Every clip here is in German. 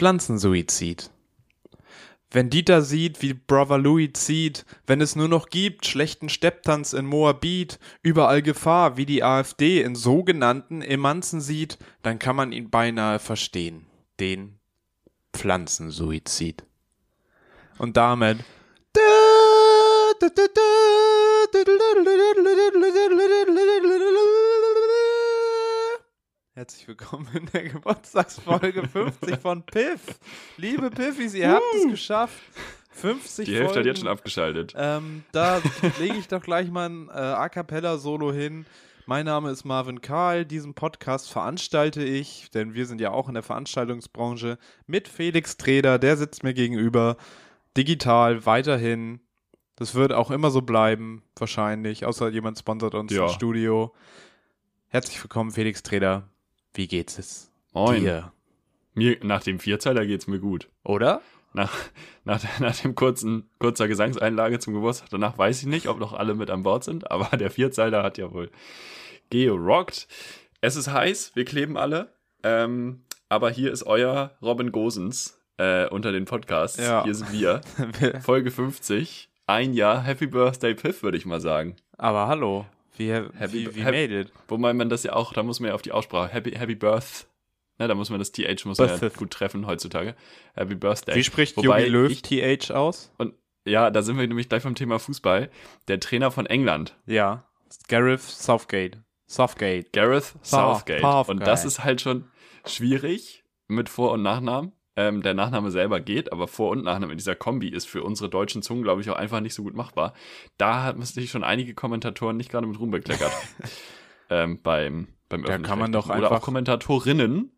Pflanzensuizid. Wenn Dieter sieht, wie Brother Louis zieht, wenn es nur noch gibt, schlechten Stepptanz in Moabit, überall Gefahr, wie die AfD in sogenannten Emanzen sieht, dann kann man ihn beinahe verstehen. Den Pflanzensuizid. Und damit Herzlich willkommen in der Geburtstagsfolge 50 von Piff. Liebe Piffis, ihr habt es geschafft. 50 Die Hälfte Folgen. hat jetzt schon abgeschaltet. Ähm, da lege ich doch gleich mal ein äh, A Cappella-Solo hin. Mein Name ist Marvin Karl. Diesen Podcast veranstalte ich, denn wir sind ja auch in der Veranstaltungsbranche, mit Felix Treder. Der sitzt mir gegenüber. Digital weiterhin. Das wird auch immer so bleiben, wahrscheinlich. Außer jemand sponsert uns Ja. im Studio. Herzlich willkommen, Felix Treder. Wie geht's es Moin. dir? Mir, nach dem Vierzeiler geht's mir gut. Oder? Nach, nach, nach dem kurzen, kurzer Gesangseinlage zum Geburtstag, danach weiß ich nicht, ob noch alle mit an Bord sind, aber der Vierzeiler hat ja wohl gerockt. Es ist heiß, wir kleben alle, ähm, aber hier ist euer Robin Gosens äh, unter den Podcasts. Ja. Hier sind wir. Folge 50. Ein Jahr Happy Birthday Piff, würde ich mal sagen. Aber hallo. Wie, Happy- wie, wie Happy- made it? Wobei man das ja auch, da muss man ja auf die Aussprache, Happy, Happy Birth, ne, da muss man das TH muss man ja gut treffen heutzutage. Happy Birthday. Wie spricht Wobei Jogi Löw ich- TH aus? Und ja, da sind wir nämlich gleich beim Thema Fußball. Der Trainer von England, Ja. Gareth Southgate. Southgate. Gareth Southgate. Southgate. Und das ist halt schon schwierig mit Vor- und Nachnamen. Ähm, der Nachname selber geht, aber Vor- und Nachname in dieser Kombi ist für unsere deutschen Zungen, glaube ich, auch einfach nicht so gut machbar. Da haben sich schon einige Kommentatoren nicht gerade mit Ruhm bekleckert. ähm, beim, beim Da kann man doch. Oder einfach- auch Kommentatorinnen,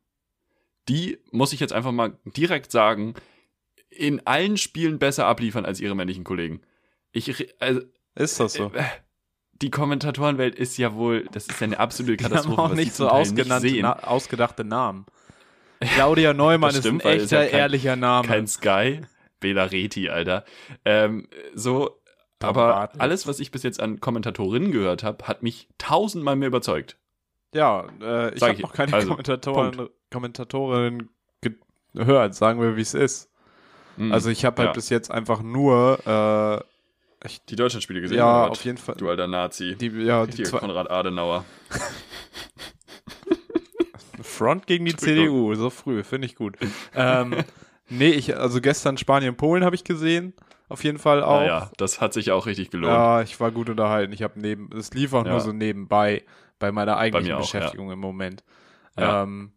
die, muss ich jetzt einfach mal direkt sagen, in allen Spielen besser abliefern als ihre männlichen Kollegen. Ich, also, Ist das so? äh, die Kommentatorenwelt ist ja wohl, das ist ja eine absolute Die haben Katastrophe. auch nicht so ausgenannte, na, ausgedachte Namen. Claudia Neumann Das ist stimmt, ein echter, ja kein- ehrlicher Name. Kein Sky, Bela Reti, Alter. Ähm, so, Tom aber alles, was ich bis jetzt an Kommentatorinnen gehört habe, hat mich tausendmal mehr überzeugt. ja, äh, ich habe ich. noch keine Also, Kommentatoren, Kommentatorinnen gehört, sagen wir, wie es ist. Mhm. Also ich habe halt Ja. bis jetzt einfach nur, äh, die Deutschlandspiele gesehen. ja, auf jeden Fall, Du alter Nazi. die, ja, die Konrad Adenauer. Front gegen die. CDU, so früh, finde ich gut. ähm, nee, ich, also gestern Spanien, Polen habe ich gesehen, auf jeden Fall auch. Naja, das hat sich auch richtig gelohnt. Ja, ich war gut unterhalten. Ich habe neben, es lief auch Ja. nur so nebenbei bei meiner eigentlichen auch, Beschäftigung im Moment. Ja. Ähm,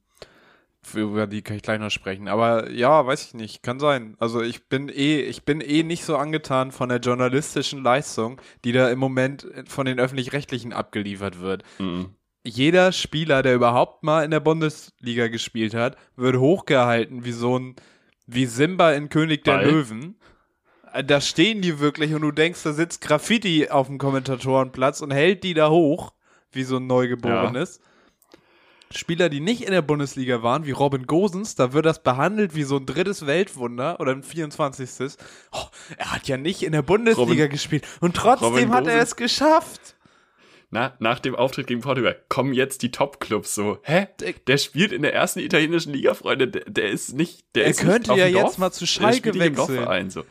über die kann ich gleich noch sprechen. Aber ja, weiß ich nicht, kann sein. Also ich bin eh, ich bin eh nicht so angetan von der journalistischen Leistung, die da im Moment von den öffentlich-rechtlichen abgeliefert wird. Mhm. Jeder Spieler, der überhaupt mal in der Bundesliga gespielt hat, wird hochgehalten wie so ein, wie Simba in König der Ball. Löwen. Äh, Da stehen die wirklich und du denkst, da sitzt Graffiti auf dem Kommentatorenplatz und hält die da hoch, wie so ein Neugeborenes. Spieler, die nicht in der Bundesliga waren, wie Robin Gosens, da wird das behandelt wie so ein drittes Weltwunder oder ein 24. Oh, er hat ja nicht in der Bundesliga Robin- gespielt und trotzdem hat er es geschafft. Na, nach dem Auftritt gegen Portugal kommen jetzt die Top-Clubs so. Hä? Der spielt in der ersten italienischen Liga, Freunde. Der, der ist nicht. Der Er ist könnte ja Dorf. jetzt mal zu Schalke wechseln. Dorfverein, so.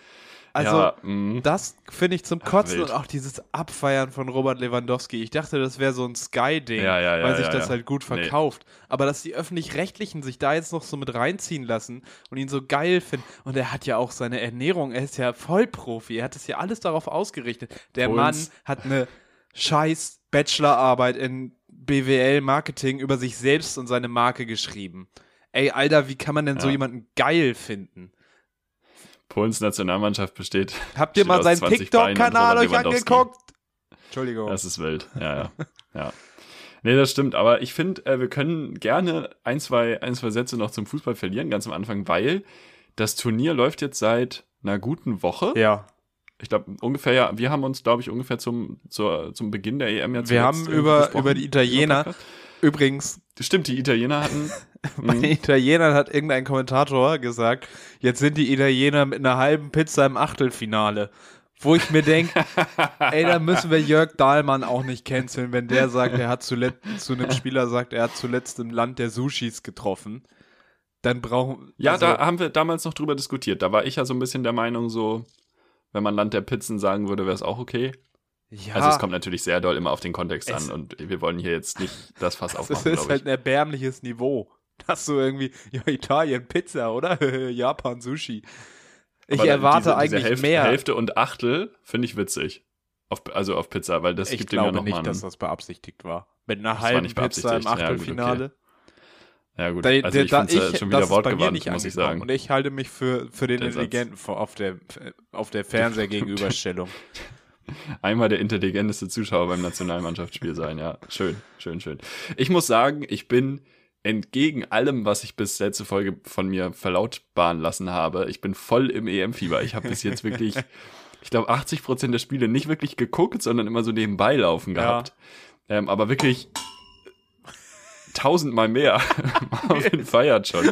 Also, ja, mh. das finde ich zum Kotzen wild. und auch dieses Abfeiern von Robert Lewandowski. Ich dachte, das wäre so ein Sky-Ding, Ja, ja, weil sich das halt gut Nee. verkauft. Aber dass die Öffentlich-Rechtlichen sich da jetzt noch so mit reinziehen lassen und ihn so geil finden. Und er hat ja auch seine Ernährung, er ist ja Vollprofi, er hat das ja alles darauf ausgerichtet. Der Uns- Mann hat eine scheiß Bachelorarbeit in BWL-Marketing über sich selbst und seine Marke geschrieben. Ey, Alter, wie kann man denn so Ja. jemanden geil finden? Polens Nationalmannschaft besteht. Habt ihr mal seinen 20 Beinen und TikTok-Kanal euch angeguckt? Entschuldigung. Das ist wild. Ja, ja. ja. Nee, das stimmt. Aber ich finde, äh, wir können gerne ein zwei, ein, zwei Sätze noch zum Fußball verlieren, ganz am Anfang, weil das Turnier läuft jetzt seit einer guten Woche. ja. Ich glaube, ungefähr, ja, wir haben uns, glaube ich, ungefähr zum, zur, zum Beginn der EM jetzt Wir haben über, über die Italiener, übrigens, Stimmt, die Italiener hatten. bei Mhm. den Italienern hat irgendein Kommentator gesagt, jetzt sind die Italiener mit einer halben Pizza im Achtelfinale. Wo ich mir denke, ey, da müssen wir Jörg Dahlmann auch nicht canceln, wenn der sagt, er hat zuletzt, zu einem Spieler sagt, er hat zuletzt im Land der Sushis getroffen. dann brauchen Ja, also, da haben wir damals noch drüber diskutiert. Da war ich ja so ein bisschen der Meinung, so, wenn man Land der Pizzen sagen würde, wäre es auch okay. ja, Also es kommt natürlich sehr doll immer auf den Kontext Es- an und wir wollen hier jetzt nicht das Fass das aufmachen, ist glaube halt ich. ein erbärmliches Niveau. Dass du irgendwie, ja, Italien Pizza, oder? Japan Sushi. Ich Aber erwarte diese, eigentlich diese Hälfte, mehr. Hälfte und Achtel finde ich witzig. Auf, also auf Pizza, weil das ich gibt dem ja glaube nochmal nicht, dass das beabsichtigt war. Mit einer war halben nicht Pizza im beabsichtigt. Ja, gut, okay. Ja gut, also da- ich da- finde ich- schon wieder wortgewandt, muss ich sagen. Und ich halte mich für, für den Der Satz. Intelligenten vor- auf der, auf der Fernsehergegenüberstellung. Einmal der intelligenteste Zuschauer beim Nationalmannschaftsspiel sein, ja. Schön, schön, schön. Ich muss sagen, ich bin entgegen allem, was ich bis letzte Folge von mir verlautbaren lassen habe, ich bin voll im EM-Fieber. Ich habe bis jetzt wirklich, ich glaube, 80 Prozent der Spiele nicht wirklich geguckt, sondern immer so nebenbei laufen Ja. gehabt. Ähm, aber wirklich tausendmal mehr. Marvin feiert schon.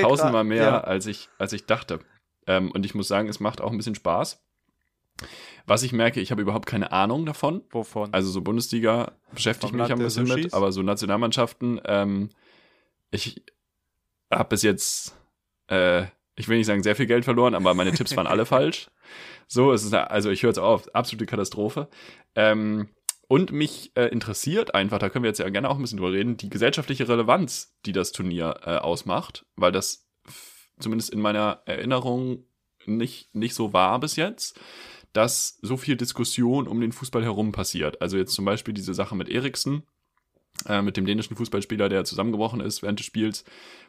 Tausendmal mehr, Ja. als, ich, als ich dachte. Ähm, und ich muss sagen, es macht auch ein bisschen Spaß. Was ich merke, ich habe überhaupt keine Ahnung davon. Wovon? Also so Bundesliga beschäftige ich mich ein bisschen mit, aber so Nationalmannschaften, ähm, ich habe bis jetzt, äh, ich will nicht sagen sehr viel Geld verloren, aber meine Tipps waren alle falsch. So, es ist also ich höre jetzt auf, absolute Katastrophe. Ähm, und mich äh, interessiert einfach, da können wir jetzt ja gerne auch ein bisschen drüber reden, die gesellschaftliche Relevanz, die das Turnier äh, ausmacht, weil das zumindest in meiner Erinnerung nicht, nicht so war bis jetzt, dass so viel Diskussion um den Fußball herum passiert. Also jetzt zum Beispiel diese Sache mit Eriksen, äh, mit dem dänischen Fußballspieler, der zusammengebrochen ist während des Spiels,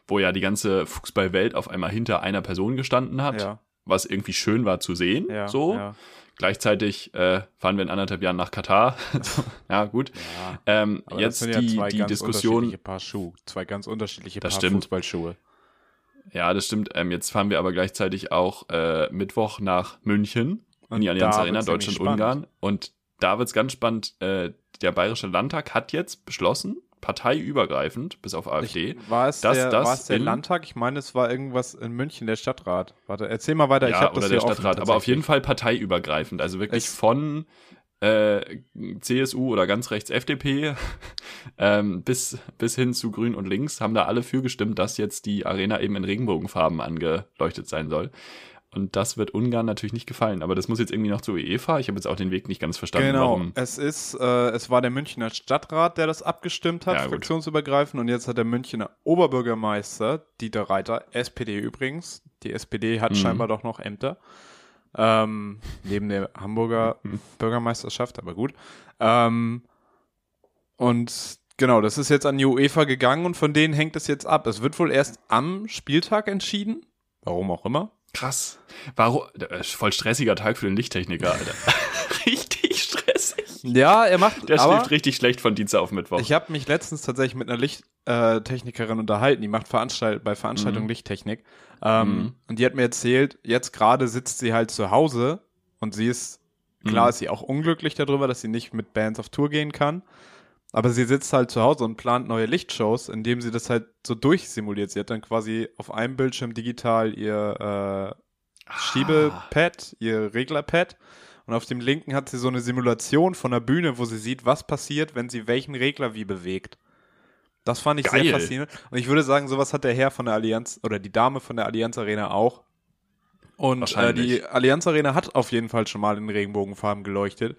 wo ja die ganze Fußballwelt auf einmal hinter einer Person gestanden hat, ja, was irgendwie schön war zu sehen. ja, so. Ja, Gleichzeitig äh, fahren wir in anderthalb Jahren nach Katar. ja, gut. ja. Ähm, jetzt sind ja die, zwei die ganz Diskussion. unterschiedliche Paar Schuhe. Zwei ganz unterschiedliche Das Paar stimmt. Fußballschuhe. Ja, das stimmt. Ähm, jetzt fahren wir aber gleichzeitig auch äh, Mittwoch nach München in Und die Allianz Arena, Deutschland-Ungarn. Und da wird's ganz spannend. Äh, der Bayerische Landtag hat jetzt beschlossen, parteiübergreifend, bis auf AfD. Ich, war es dass der, das war es der Landtag? Ich meine, es war irgendwas in München, der Stadtrat. Warte, erzähl mal weiter. ich ja, habe das oder der hier offen, Stadtrat, aber auf jeden. Fall parteiübergreifend. Also wirklich Ich- von äh, CSU oder ganz rechts FDP ähm, bis, bis hin zu Grün und Links haben da alle für gestimmt, dass jetzt die Arena eben in Regenbogenfarben angeleuchtet sein soll. Und das wird Ungarn natürlich nicht gefallen. Aber das muss jetzt irgendwie noch zur UEFA. Ich habe jetzt auch den Weg nicht ganz verstanden, Genau, warum. es ist, äh, es war der Münchner Stadtrat, der das abgestimmt hat, Ja, fraktionsübergreifend, und jetzt hat der Münchner Oberbürgermeister, Dieter Reiter, SPD übrigens, die SPD hat Mhm. scheinbar doch noch Ämter, ähm, neben der Hamburger Mhm. Bürgermeisterschaft, aber gut, ähm, und genau, das ist jetzt an die UEFA gegangen und von denen hängt es jetzt ab. Es wird wohl erst am Spieltag entschieden, warum auch immer. Krass. Warum? äh, Voll stressiger Tag für den Lichttechniker, Alter. richtig stressig. Ja, er macht, Der schläft richtig schlecht von Dienstag auf Mittwoch. Ich habe mich letztens tatsächlich mit einer Lichttechnikerin unterhalten, die macht Veranstalt bei Veranstaltungen Mhm. Lichttechnik. Ähm, Mhm. Und die hat mir erzählt, jetzt gerade sitzt sie halt zu Hause und sie ist, klar Mhm. ist sie auch unglücklich darüber, dass sie nicht mit Bands auf Tour gehen kann. Aber sie sitzt halt zu Hause und plant neue Lichtshows, indem sie das halt so durchsimuliert. Sie hat dann quasi auf einem Bildschirm digital ihr äh, Schiebepad, ihr Reglerpad. Und auf dem linken hat sie so eine Simulation von der Bühne, wo sie sieht, was passiert, wenn sie welchen Regler wie bewegt. Das fand ich Geil. sehr faszinierend. Und ich würde sagen, sowas hat der Herr von der Allianz oder die Dame von der Allianz Arena auch. Und äh, die Allianz Arena hat auf jeden Fall schon mal in Regenbogenfarben geleuchtet.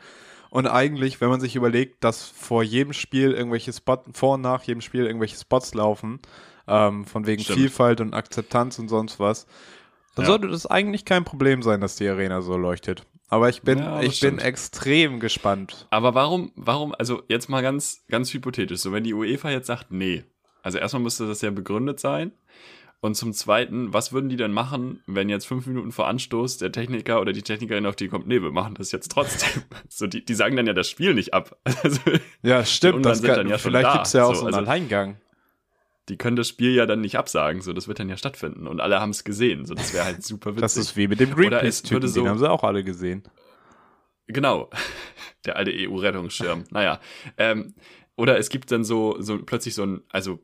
Und eigentlich, wenn man sich überlegt, dass vor jedem Spiel irgendwelche Spots, vor und nach jedem Spiel irgendwelche Spots laufen, ähm, von wegen Stimmt. Vielfalt und Akzeptanz und sonst was, dann Ja. sollte das eigentlich kein Problem sein, dass die Arena so leuchtet. Aber ich bin, Ja, ich bin extrem gespannt. Aber warum, warum, also jetzt mal ganz, ganz hypothetisch, so wenn die UEFA jetzt sagt, nee, also erstmal müsste das ja begründet sein. Und zum Zweiten, was würden die denn machen, wenn jetzt fünf Minuten vor Anstoß der Techniker oder die Technikerin auf die kommt, nee, wir machen das jetzt trotzdem. So, die, die sagen dann ja das Spiel nicht ab. Also, Ja, stimmt. Das kann, dann ja vielleicht da. gibt's ja auch So, so einen also- Alleingang. die können das Spiel ja dann nicht absagen. So, das wird dann ja stattfinden. Und alle haben es gesehen. So, das wäre halt super witzig. Das ist wie mit dem es Greenpeace-Typen, so- den haben sie auch alle gesehen. Genau. Der alte EU-Rettungsschirm. naja. Ähm, oder es gibt dann so, so plötzlich so ein, also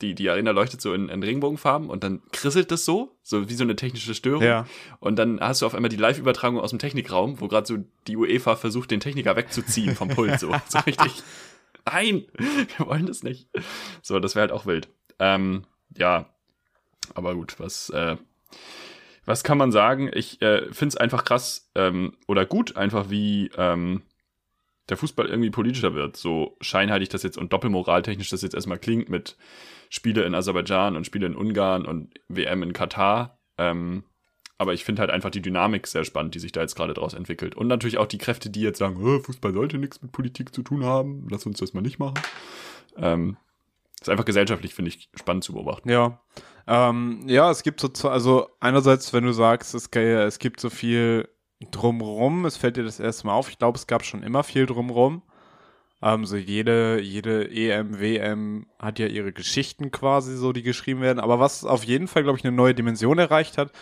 die, die Arena leuchtet so in, in Regenbogenfarben und dann krisselt das so, so wie so eine technische Störung. Ja. Und dann hast du auf einmal die Live-Übertragung aus dem Technikraum, wo gerade so die UEFA versucht, den Techniker wegzuziehen vom Pult. So, so richtig. Nein, wir wollen das nicht. So, das wäre halt auch wild. Ähm, ja. Aber gut, was, äh, was kann man sagen? Ich äh, finde es einfach krass ähm, oder gut, einfach wie ähm, der Fußball irgendwie politischer wird. So scheinheilig das jetzt und doppelmoraltechnisch das jetzt erstmal klingt mit Spiele in Aserbaidschan und Spiele in Ungarn und WM in Katar. Ähm, aber ich finde halt einfach die Dynamik sehr spannend, die sich da jetzt gerade draus entwickelt. Und natürlich auch die Kräfte, die jetzt sagen, Fußball sollte nichts mit Politik zu tun haben, lass uns das mal nicht machen. Ähm, ist einfach gesellschaftlich, finde ich, spannend zu beobachten. Ja. Ähm, ja, es gibt so, also einerseits, wenn du sagst, es, es gibt so viel drumrum, es fällt dir das erste Mal auf. Ich glaube, es gab schon immer viel drumrum. Ähm, so jede, jede EM, WM hat ja ihre Geschichten quasi so, die geschrieben werden. Aber was auf jeden Fall, glaube ich, eine neue Dimension erreicht hat,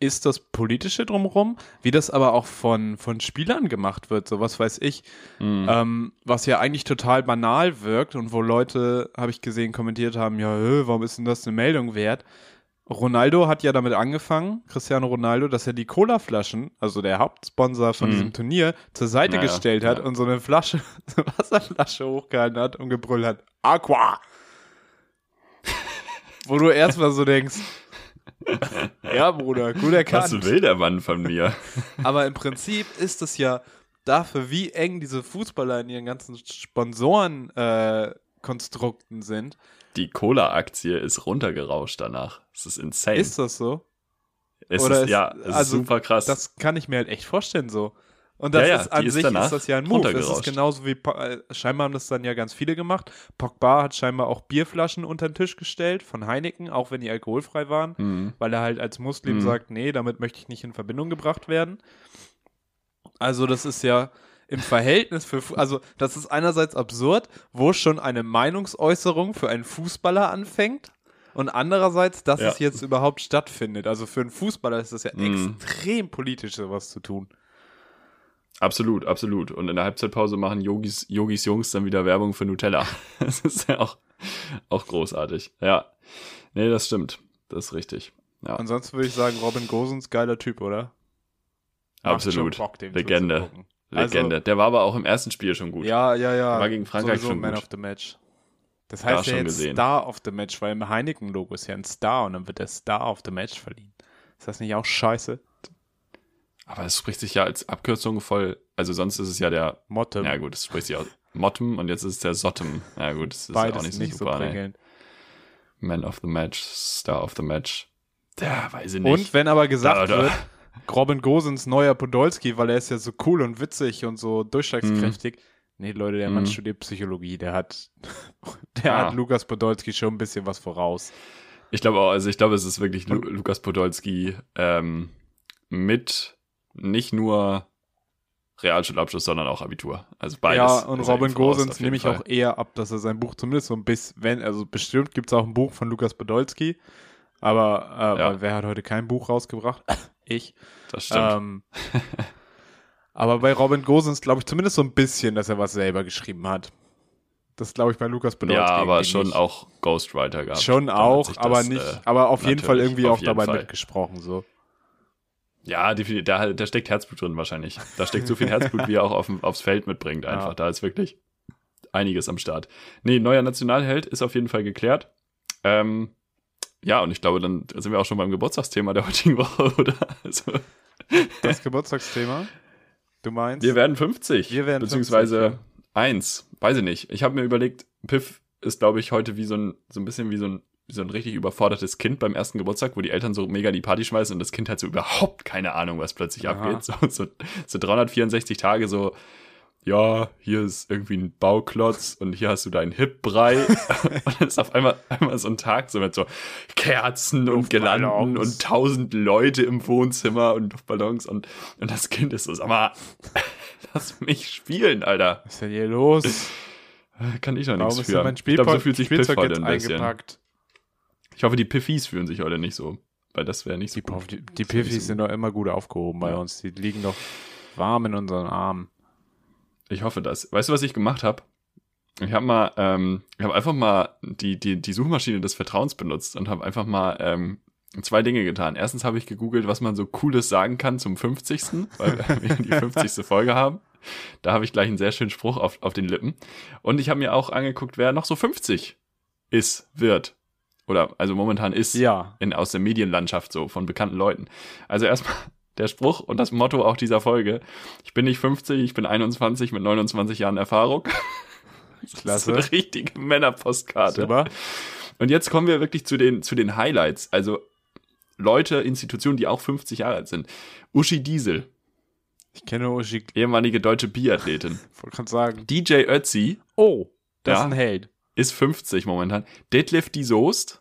ist das Politische drumherum, wie das aber auch von, von Spielern gemacht wird, so was weiß ich, mhm. ähm, was ja eigentlich total banal wirkt und wo Leute, habe ich gesehen, kommentiert haben, ja, warum ist denn das eine Meldung wert? Ronaldo hat ja damit angefangen, Cristiano Ronaldo, dass er die Cola-Flaschen, also der Hauptsponsor von mhm. diesem Turnier, zur Seite naja, gestellt hat ja. und so eine Flasche, so eine Wasserflasche hochgehalten hat und gebrüllt hat, Aqua! Wo du erstmal so denkst, ja, Bruder, gut erkannt. Was will der Mann von mir? Aber im Prinzip ist es ja dafür, wie eng diese Fußballer in ihren ganzen Sponsorenkonstrukten äh, sind. Die Cola-Aktie ist runtergerauscht danach. Das ist insane. Ist das so? Es Oder ist, ist, ja, es also, ist super krass. Das kann ich mir halt echt vorstellen so. Und das ja, ja, ist an sich ist, ist, das ja ein Move. Das ist genauso wie äh, scheinbar haben das dann ja ganz viele gemacht. Pogba hat scheinbar auch Bierflaschen unter den Tisch gestellt von Heineken, auch wenn die alkoholfrei waren, mhm. weil er halt als Muslim mhm. sagt, nee, damit möchte ich nicht in Verbindung gebracht werden. Also das ist ja im Verhältnis für, also das ist einerseits absurd, wo schon eine Meinungsäußerung für einen Fußballer anfängt und andererseits, dass ja. es jetzt überhaupt stattfindet. Also für einen Fußballer ist das ja mhm. extrem politisch, sowas zu tun. Absolut, absolut. Und in der Halbzeitpause machen Yogis, Yogis Jungs dann wieder Werbung für Nutella. Das ist ja auch, auch großartig. Ja. Nee, das stimmt. Das ist richtig. Ja. Ansonsten würde ich sagen, Robin Gosens, geiler Typ, oder? Absolut. Bock, Legende. Legende. Also, der war aber auch im ersten Spiel schon gut. Ja, ja, ja. Der war gegen Frankreich schon Man gut. of the Match. Das heißt ja jetzt gesehen. Star of the Match, weil im Heineken-Logo ist ja ein Star und dann wird der Star of the Match verliehen. Ist das nicht auch scheiße? Aber es spricht sich ja als Abkürzung voll, also sonst ist es ja der Mottem. Ja gut, es spricht sich aus Mottem und jetzt ist es der Sottem. Ja gut, das ist Beides auch nicht so nicht super. So ne? Man of the Match, Star of the Match. Ja, weiß ich nicht. Und wenn aber gesagt da, da. wird, Robin Gosens neuer Podolski, weil er ist ja so cool und witzig und so durchschlagskräftig. Mhm. Nee, Leute, der Mann mhm. studiert Psychologie, der hat, der ah. hat Lukas Podolski schon ein bisschen was voraus. Ich glaube auch, also ich glaube, es ist wirklich Lu Lukas Podolski ähm, mit nicht nur Realschulabschluss, sondern auch Abitur. Also beides. Ja, und Robin Gosens nehme ich Fall. auch eher ab, dass er sein Buch zumindest so ein bisschen, wenn, also bestimmt gibt es auch ein Buch von Lukas Podolski, aber äh, ja. wer hat heute kein Buch rausgebracht? Ich. Das stimmt. Ähm, aber bei Robin Gosens glaube ich zumindest so ein bisschen, dass er was selber geschrieben hat. Das glaube ich bei Lukas Podolski. Ja, aber schon nicht. auch Ghostwriter gehabt. Schon auch, das, aber nicht, äh, aber auf jeden Fall irgendwie auch dabei Fall. mitgesprochen so. Ja. Da, da steckt Herzblut drin wahrscheinlich. Da steckt so viel Herzblut, wie er auch auf, aufs Feld mitbringt einfach. Ja. Da ist wirklich einiges am Start. Nee, neuer Nationalheld ist auf jeden Fall geklärt. Ähm, ja, und ich glaube, dann sind wir auch schon beim Geburtstagsthema der heutigen Woche, oder? Also. Das Geburtstagsthema? Du meinst? Wir werden 50. Wir werden beziehungsweise 50, ja. 1. Weiß ich nicht. Ich habe mir überlegt, Piff ist, glaube ich, heute wie so ein, so ein bisschen wie so ein wie so ein richtig überfordertes Kind beim ersten Geburtstag, wo die Eltern so mega die Party schmeißen und das Kind hat so überhaupt keine Ahnung, was plötzlich Aha. abgeht. So, so, so 364 Tage so, ja, hier ist irgendwie ein Bauklotz und hier hast du deinen Hip-Brei. und dann ist auf einmal, einmal so ein Tag so mit so Kerzen und Girlanden und tausend Leute im Wohnzimmer und Luftballons und, und das Kind ist so, sag mal, lass mich spielen, Alter. Was ist denn hier los? Kann ich noch nichts für. Mein Spielzeug, ich glaube, so fühlt sich Spielzeug Piff heute ein bisschen. Eingepackt. Ich hoffe, die Piffis fühlen sich heute nicht so, weil das wäre nicht so die, gut. Die, die Piffis so sind doch immer gut aufgehoben bei uns. Die liegen doch warm in unseren Armen. Ich hoffe das. Weißt du, was ich gemacht habe? Ich habe mal, ähm, ich habe einfach mal die, die, die Suchmaschine des Vertrauens benutzt und habe einfach mal ähm, zwei Dinge getan. Erstens habe ich gegoogelt, was man so Cooles sagen kann zum 50. weil wir die 50. Folge haben. Da habe ich gleich einen sehr schönen Spruch auf, auf den Lippen. Und ich habe mir auch angeguckt, wer noch so 50 ist, wird Oder also momentan ist Ja. in, aus der Medienlandschaft so von bekannten Leuten. Also erstmal der Spruch und das Motto auch dieser Folge. Ich bin nicht 50, ich bin 21 mit 29 Jahren Erfahrung. Das ist Klasse. eine richtige Männerpostkarte. Super. Und jetzt kommen wir wirklich zu den, zu den Highlights. Also Leute, Institutionen, die auch 50 Jahre alt sind. Uschi Diesel, Ich kenne Uschi, ehemalige deutsche Biathletin. wollte gerade sagen. DJ Ötzi Oh, das Ja. ist ein Held. ist 50 momentan. Detlef die Soest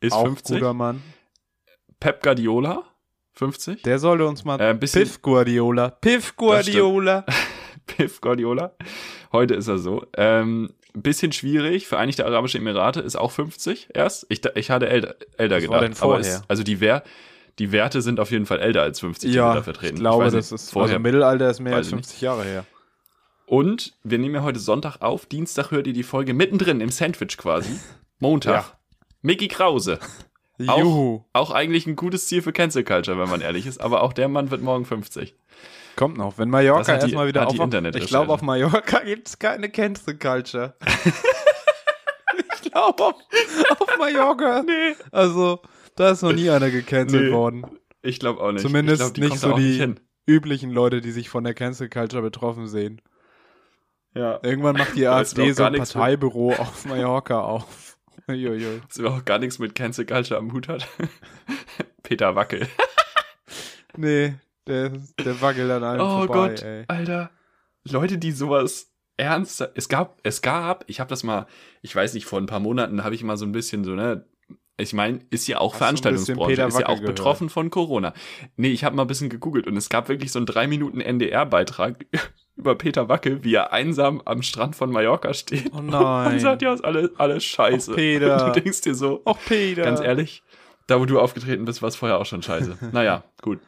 ist Auch 50. guter Mann. Pep Guardiola 50. Der sollte uns mal. Äh, bisschen- Piff Guardiola. Piff Guardiola. Pep Guardiola. Heute ist er so. Ähm, bisschen schwierig. Vereinigte Arabische Emirate ist auch 50 erst. Ich, ich hatte älter, älter Was gedacht. aber vorher? ist, also die, Wer die Werte sind auf jeden Fall älter als 50, die wir Ja, da vertreten. ich glaube, weiß das nicht, ist. vorher. Also Mittelalter ist mehr als ich nicht. 50 Jahre her. Und wir nehmen ja heute Sonntag auf. Dienstag hört ihr die Folge mittendrin im Sandwich quasi. Montag. Ja. Mickey Krause. Auch, Juhu. auch eigentlich ein gutes Ziel für Cancel Culture, wenn man ehrlich ist. Aber auch der Mann wird morgen 50. Kommt noch. Wenn Mallorca die- erstmal wieder die aufwacht. Ich glaube, auf Mallorca gibt es keine Cancel Culture. ich glaube, auf, auf Mallorca. Nee. Also, da ist noch nie einer gecancelt Nee. worden. Ich glaube auch nicht. Zumindest glaub, nicht so auch die- Nicht. Üblichen Leute, die sich von der Cancel Culture betroffen sehen. Ja. Irgendwann macht die AfD auch so ein Parteibureau auf Mallorca auf. Uiuiui. Das überhaupt gar nichts mit Cancel Culture am Hut hat. Peter Wackel. Nee, der, der wackelt an einem Oh vorbei, Gott, ey. Alter. Leute, die sowas ernst. Es gab, es gab, ich habe das mal, ich weiß nicht, vor ein paar Monaten habe ich mal so ein bisschen so, ne. Ich meine, ist ja auch Hast Veranstaltungsbranche, ist ja auch gehört? betroffen von Corona. Nee, ich habe mal ein bisschen gegoogelt und es gab wirklich so einen drei Minuten NDR-Beitrag über Peter Wackel, wie er einsam am Strand von Mallorca steht. Oh nein. Und sagt, ja, ist alles, alles scheiße. Och, Peter. Und du denkst dir so, Och, Peter. Ganz ehrlich, da wo du aufgetreten bist, war es vorher auch schon scheiße. naja, gut.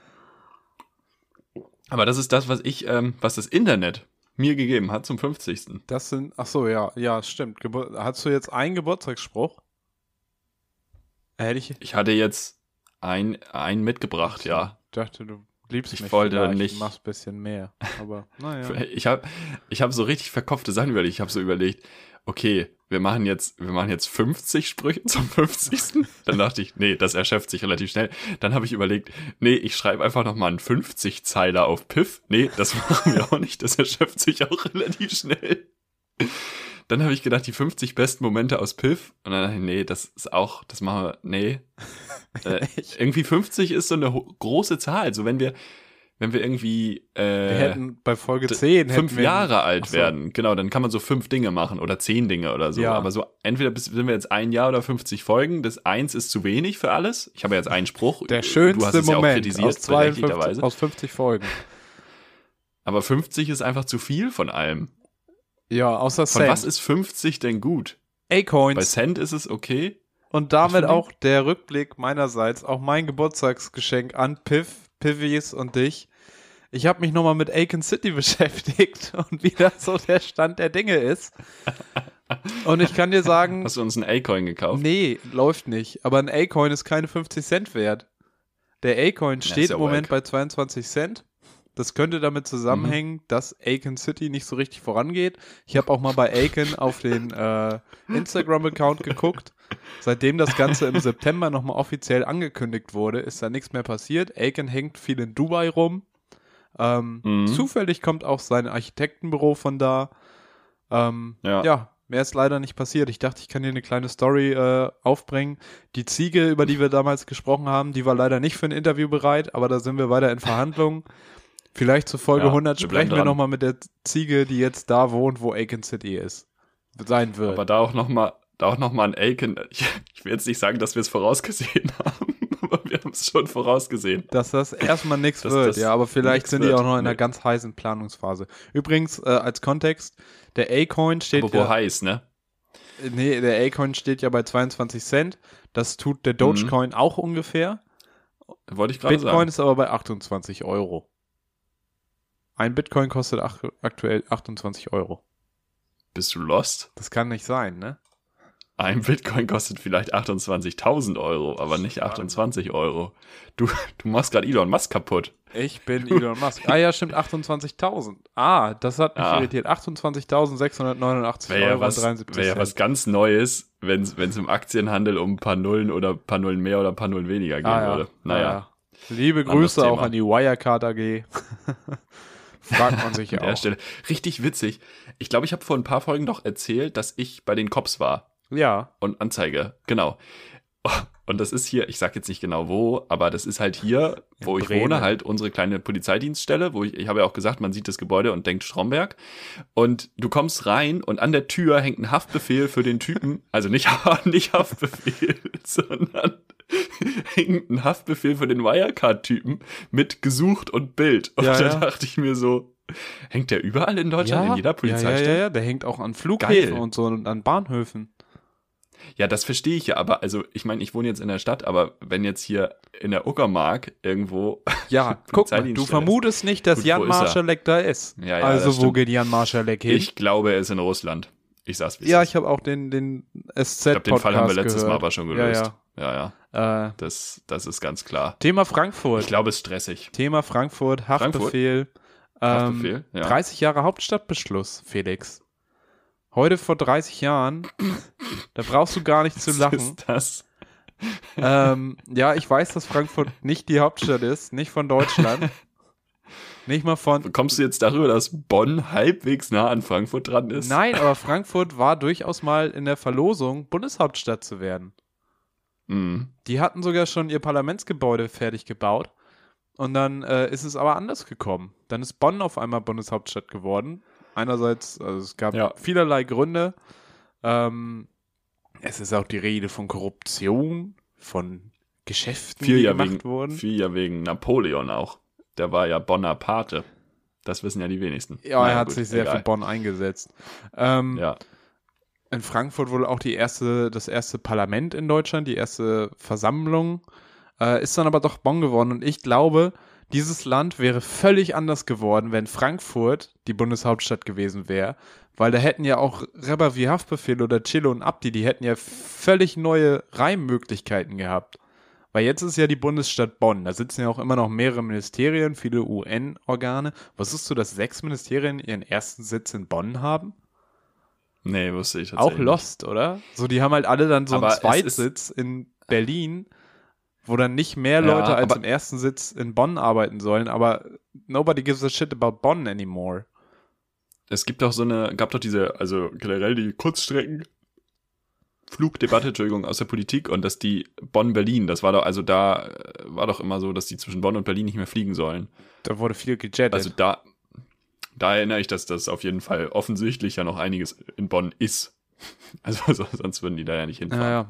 Aber das ist das, was ich, ähm, was das Internet mir gegeben hat zum 50. Das sind, ach so, ja, ja, stimmt. Gebur Hast du jetzt einen Geburtstagsspruch? Hätte ich Ich hatte jetzt ein, ein mitgebracht, ja. dachte, du liebst Ich mich wollte nicht- machst ein bisschen mehr. Aber naja. Ich habe ich hab so richtig verkopfte Sachen überlegt. Ich habe so überlegt, okay, wir machen jetzt, wir machen jetzt 50 Sprüche zum 50. Dann dachte ich, nee, das erschöpft sich relativ schnell. Dann habe ich überlegt, nee, ich schreibe einfach nochmal einen 50-Zeiler auf Piff. Nee, das machen wir auch nicht. Das erschöpft sich auch relativ schnell. Dann habe ich gedacht, die 50 besten Momente aus Piff. Und dann dachte ich, nee, das ist auch, das machen wir, nee. Äh, irgendwie 50 ist so eine große Zahl. So wenn wir, wenn wir irgendwie äh, wir hätten bei Folge 10 fünf Jahre alt so. werden. Genau, dann kann man so fünf Dinge machen oder zehn Dinge oder so. Ja. Aber so entweder bis, sind wir jetzt ein Jahr oder 50 Folgen. Das eins ist zu wenig für alles. Ich habe ja jetzt einen Spruch. Der du schönste hast es ja auch Moment kritisiert, aus, 52, berechtigterweise. aus 50 Folgen. Aber 50 ist einfach zu viel von allem. Ja, außer Von Cent. was ist 50 denn gut? Bei A-Coins. Cent ist es okay. Und damit auch der Rückblick meinerseits, auch mein Geburtstagsgeschenk an Piff, Pivis und dich. Ich habe mich nochmal mit Aiken City beschäftigt und wie das so der Stand der Dinge ist. Und ich kann dir sagen, Hast du uns einen A-Coin gekauft? nee, läuft nicht. Aber ein A-Coin ist keine 50 Cent wert. Der A-Coin steht im Moment bei 22 Cent. Das könnte damit zusammenhängen, dass Aiken City nicht so richtig vorangeht. Ich habe auch mal bei Aiken auf den äh, Instagram-Account geguckt. Seitdem das Ganze im September nochmal offiziell angekündigt wurde, ist da nichts mehr passiert. Aiken hängt viel in Dubai rum. Ähm, Mhm. Zufällig kommt auch sein Architektenbüro von da. Ähm, Ja. ja. mehr ist leider nicht passiert. Ich dachte, ich kann dir eine kleine Story äh, aufbringen. Die Ziege, über die wir damals gesprochen haben, die war leider nicht für ein Interview bereit, aber da sind wir weiter in Verhandlungen. Vielleicht zur Folge Ja, 100 wir sprechen wir nochmal mit der Ziege, die jetzt da wohnt, wo Aiken City ist. Sein wird. Aber da auch nochmal, auch noch mal ein Aiken. Ich, ich will jetzt nicht sagen, dass wir es vorausgesehen haben, aber wir haben es schon vorausgesehen. dass das erstmal nichts wird, ja, aber vielleicht sind die auch noch in einer nee. ganz heißen Planungsphase. Übrigens, äh, als Kontext, der A-Coin steht Aber wo ja, heiß, ne? nee, der A-Coin steht ja bei 22 Cent. Das tut Mhm. der Dogecoin auch ungefähr. Wollte ich gerade Bitcoin sagen. ist aber bei 28 Euro. Ein Bitcoin kostet aktuell 28 Euro. Bist du lost? Das kann nicht sein, ne? Ein Bitcoin kostet vielleicht 28.000 Euro, aber nicht 28 Euro. Du, du machst gerade Elon Musk kaputt. Ich bin Elon Musk. Ah ja, stimmt, 28.000. Ah, das hat mich Ah. irritiert. 28.689 Wäre ja, Euro was, und 73 wär ja was ganz Neues, wenn es im Aktienhandel um ein paar Nullen oder ein paar Nullen mehr oder ein paar Nullen weniger gehen ah, ja. würde. Naja, Ah, ja. Liebe Grüße auch an die Wirecard AG. Fragt man sich ja an der auch. Stelle. Richtig witzig. Ich glaube, ich habe vor ein paar Folgen doch erzählt, dass ich bei den Cops war. Ja, und Anzeige, genau. Und das ist hier, ich sag jetzt nicht genau wo, aber das ist halt hier, In wo ich Bremen. wohne, halt unsere kleine Polizeidienststelle, wo ich, ich habe ja auch gesagt, man sieht das Gebäude und denkt Stromberg. Und du kommst rein und an der Tür hängt ein Haftbefehl für den Typen, also nicht, nicht Haftbefehl, sondern hängt ein Haftbefehl für den Wirecard-Typen mit gesucht und Bild. Und Ja, da ja. dachte ich mir so, hängt der überall in Deutschland, in jeder ja, Polizeistadt? ja, ja, ja, der hängt auch an Flughäfen Geil. und so und an Bahnhöfen. Ja, das verstehe ich ja, aber also ich meine, ich wohne jetzt in der Stadt, aber wenn jetzt hier in der Uckermark irgendwo Ja, guck mal, du vermutest nicht, dass Gut, Jan? Marschalek da ist. Ja, ja, also wo geht Jan Marschalek hin? Ich glaube, er ist in Russland. Ich sag's wie ja, ist. ich habe auch den, den SZ Ich glaube, den Fall haben wir letztes Mal gehört. aber schon Ja, gelöst. Ja, ja. ja. Äh, Das, das ist ganz klar. Thema Frankfurt. Ich glaube, es ist stressig. Thema Frankfurt, Haftbefehl. Ähm, Haftbefehl, ja. 30 Jahre Hauptstadtbeschluss, Felix. Heute vor 30 Jahren, da brauchst du gar nicht zu Was lachen. ist das? ähm, ja, ich weiß, dass Frankfurt nicht die Hauptstadt ist, nicht von Deutschland. nicht mal von. Kommst du jetzt darüber, dass Bonn halbwegs nah an Frankfurt dran ist? Nein, aber Frankfurt war durchaus mal in der Verlosung, Bundeshauptstadt zu werden. Mhm. Die hatten sogar schon ihr Parlamentsgebäude fertig gebaut. Und dann äh, ist es aber anders gekommen. Dann ist Bonn auf einmal Bundeshauptstadt geworden. Einerseits, also es gab Ja. vielerlei Gründe. Ähm, es ist auch die Rede von Korruption, von Geschäften, Viel die ja, gemacht wegen, wurden. viel ja wegen Napoleon auch. Der war ja Bonner Pate. Das wissen ja die wenigsten. Ja, Naja, er hat gut, sich sehr egal. für Bonn eingesetzt. Ähm, Ja. in Frankfurt wohl auch die erste, das erste Parlament in Deutschland, die erste Versammlung, äh, ist dann aber doch Bonn geworden. Und ich glaube, dieses Land wäre völlig anders geworden, wenn Frankfurt die Bundeshauptstadt gewesen wäre. Weil da hätten ja auch Rebber wie Haftbefehl oder Chilo und Abdi, die hätten ja völlig neue Reimmöglichkeiten gehabt. Weil jetzt ist ja die Bundesstadt Bonn. Da sitzen ja auch immer noch mehrere Ministerien, viele UN-Organe. Was ist so, dass sechs Ministerien ihren ersten Sitz in Bonn haben? Nee, wusste ich Auch tatsächlich. Lost, oder? So, die haben halt alle dann so Aber einen Zweitsitz in Berlin, wo dann nicht mehr Ja, Leute als aber- im ersten Sitz in Bonn arbeiten sollen, aber nobody gives a shit about Bonn anymore. Es gibt doch so eine, gab doch diese, also generell die Kurzstrecken. Flugdebatte, Entschuldigung, aus der Politik und dass die Bonn-Berlin, das war doch, also da äh, war doch immer so, dass die zwischen Bonn und Berlin nicht mehr fliegen sollen. Da wurde viel gejettet. Also da, da erinnere ich, dass das auf jeden Fall offensichtlich ja noch einiges in Bonn ist. Also so, sonst würden die da ja nicht hinfahren. ja, ja.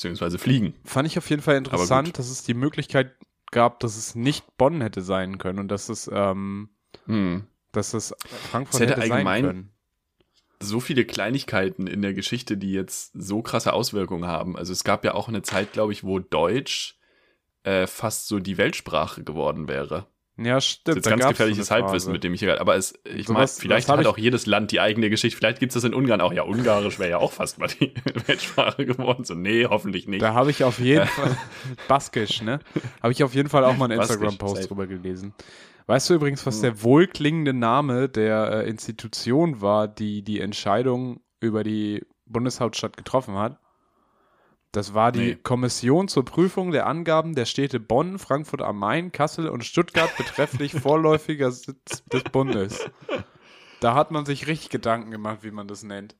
Beziehungsweise fliegen. Fand ich auf jeden Fall interessant, dass es die Möglichkeit gab, dass es nicht Bonn hätte sein können und dass es, ähm, Hm. dass es Frankfurt Es hätte hätte, allgemein- sein können. so viele Kleinigkeiten in der Geschichte, die jetzt so krasse Auswirkungen haben. Also es gab ja auch eine Zeit, glaube ich, wo Deutsch äh, fast so die Weltsprache geworden wäre. Ja, Das stimmt. ist jetzt da ganz gefährliches so Halbwissen, mit dem ich hier gerade. Aber es, ich So meine, vielleicht hat auch jedes Land die eigene Geschichte. Vielleicht gibt es das in Ungarn auch. Ja, Ungarisch wäre ja auch fast mal die Weltsprache geworden. So, nee, hoffentlich nicht. Da habe ich auf jeden Fall, Baskisch, ne? Habe ich auf jeden Fall auch mal einen Instagram-Post drüber gelesen. Weißt du übrigens, was Hm. der wohlklingende Name der äh, Institution war, die die Entscheidung über die Bundeshauptstadt getroffen hat? Das war die Nee. Kommission zur Prüfung der Angaben der Städte Bonn, Frankfurt am Main, Kassel und Stuttgart betrefflich vorläufiger Sitz des Bundes. Da hat man sich richtig Gedanken gemacht, wie man das nennt.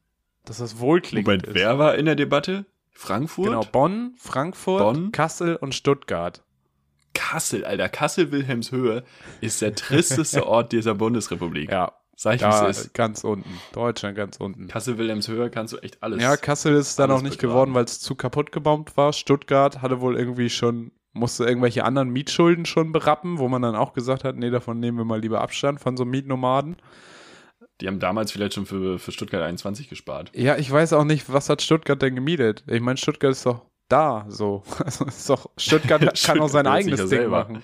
Dass das wohlklingend Moment, ist. wer war in der Debatte? Frankfurt? Genau, Bonn, Frankfurt, Bonn? Kassel und Stuttgart. Kassel, Alter. Kassel-Wilhelmshöhe ist der tristeste Ort dieser Bundesrepublik. Ja, Sag ich, da ist. ganz unten. Deutschland ganz unten. Kassel-Wilhelmshöhe kannst du echt alles. Ja, Kassel ist dann auch nicht begraben. geworden, weil es zu kaputt gebombt war. Stuttgart hatte wohl irgendwie schon, musste irgendwelche anderen Mietschulden schon berappen, wo man dann auch gesagt hat, nee, davon nehmen wir mal lieber Abstand von so Mietnomaden. Die haben damals vielleicht schon für, für Stuttgart 21 gespart. Ja, ich weiß auch nicht, was hat Stuttgart denn gemietet? Ich meine, Stuttgart ist doch da, so. Also ist doch, Stuttgart kann auch sein Stuttgart eigenes Ding selber. machen.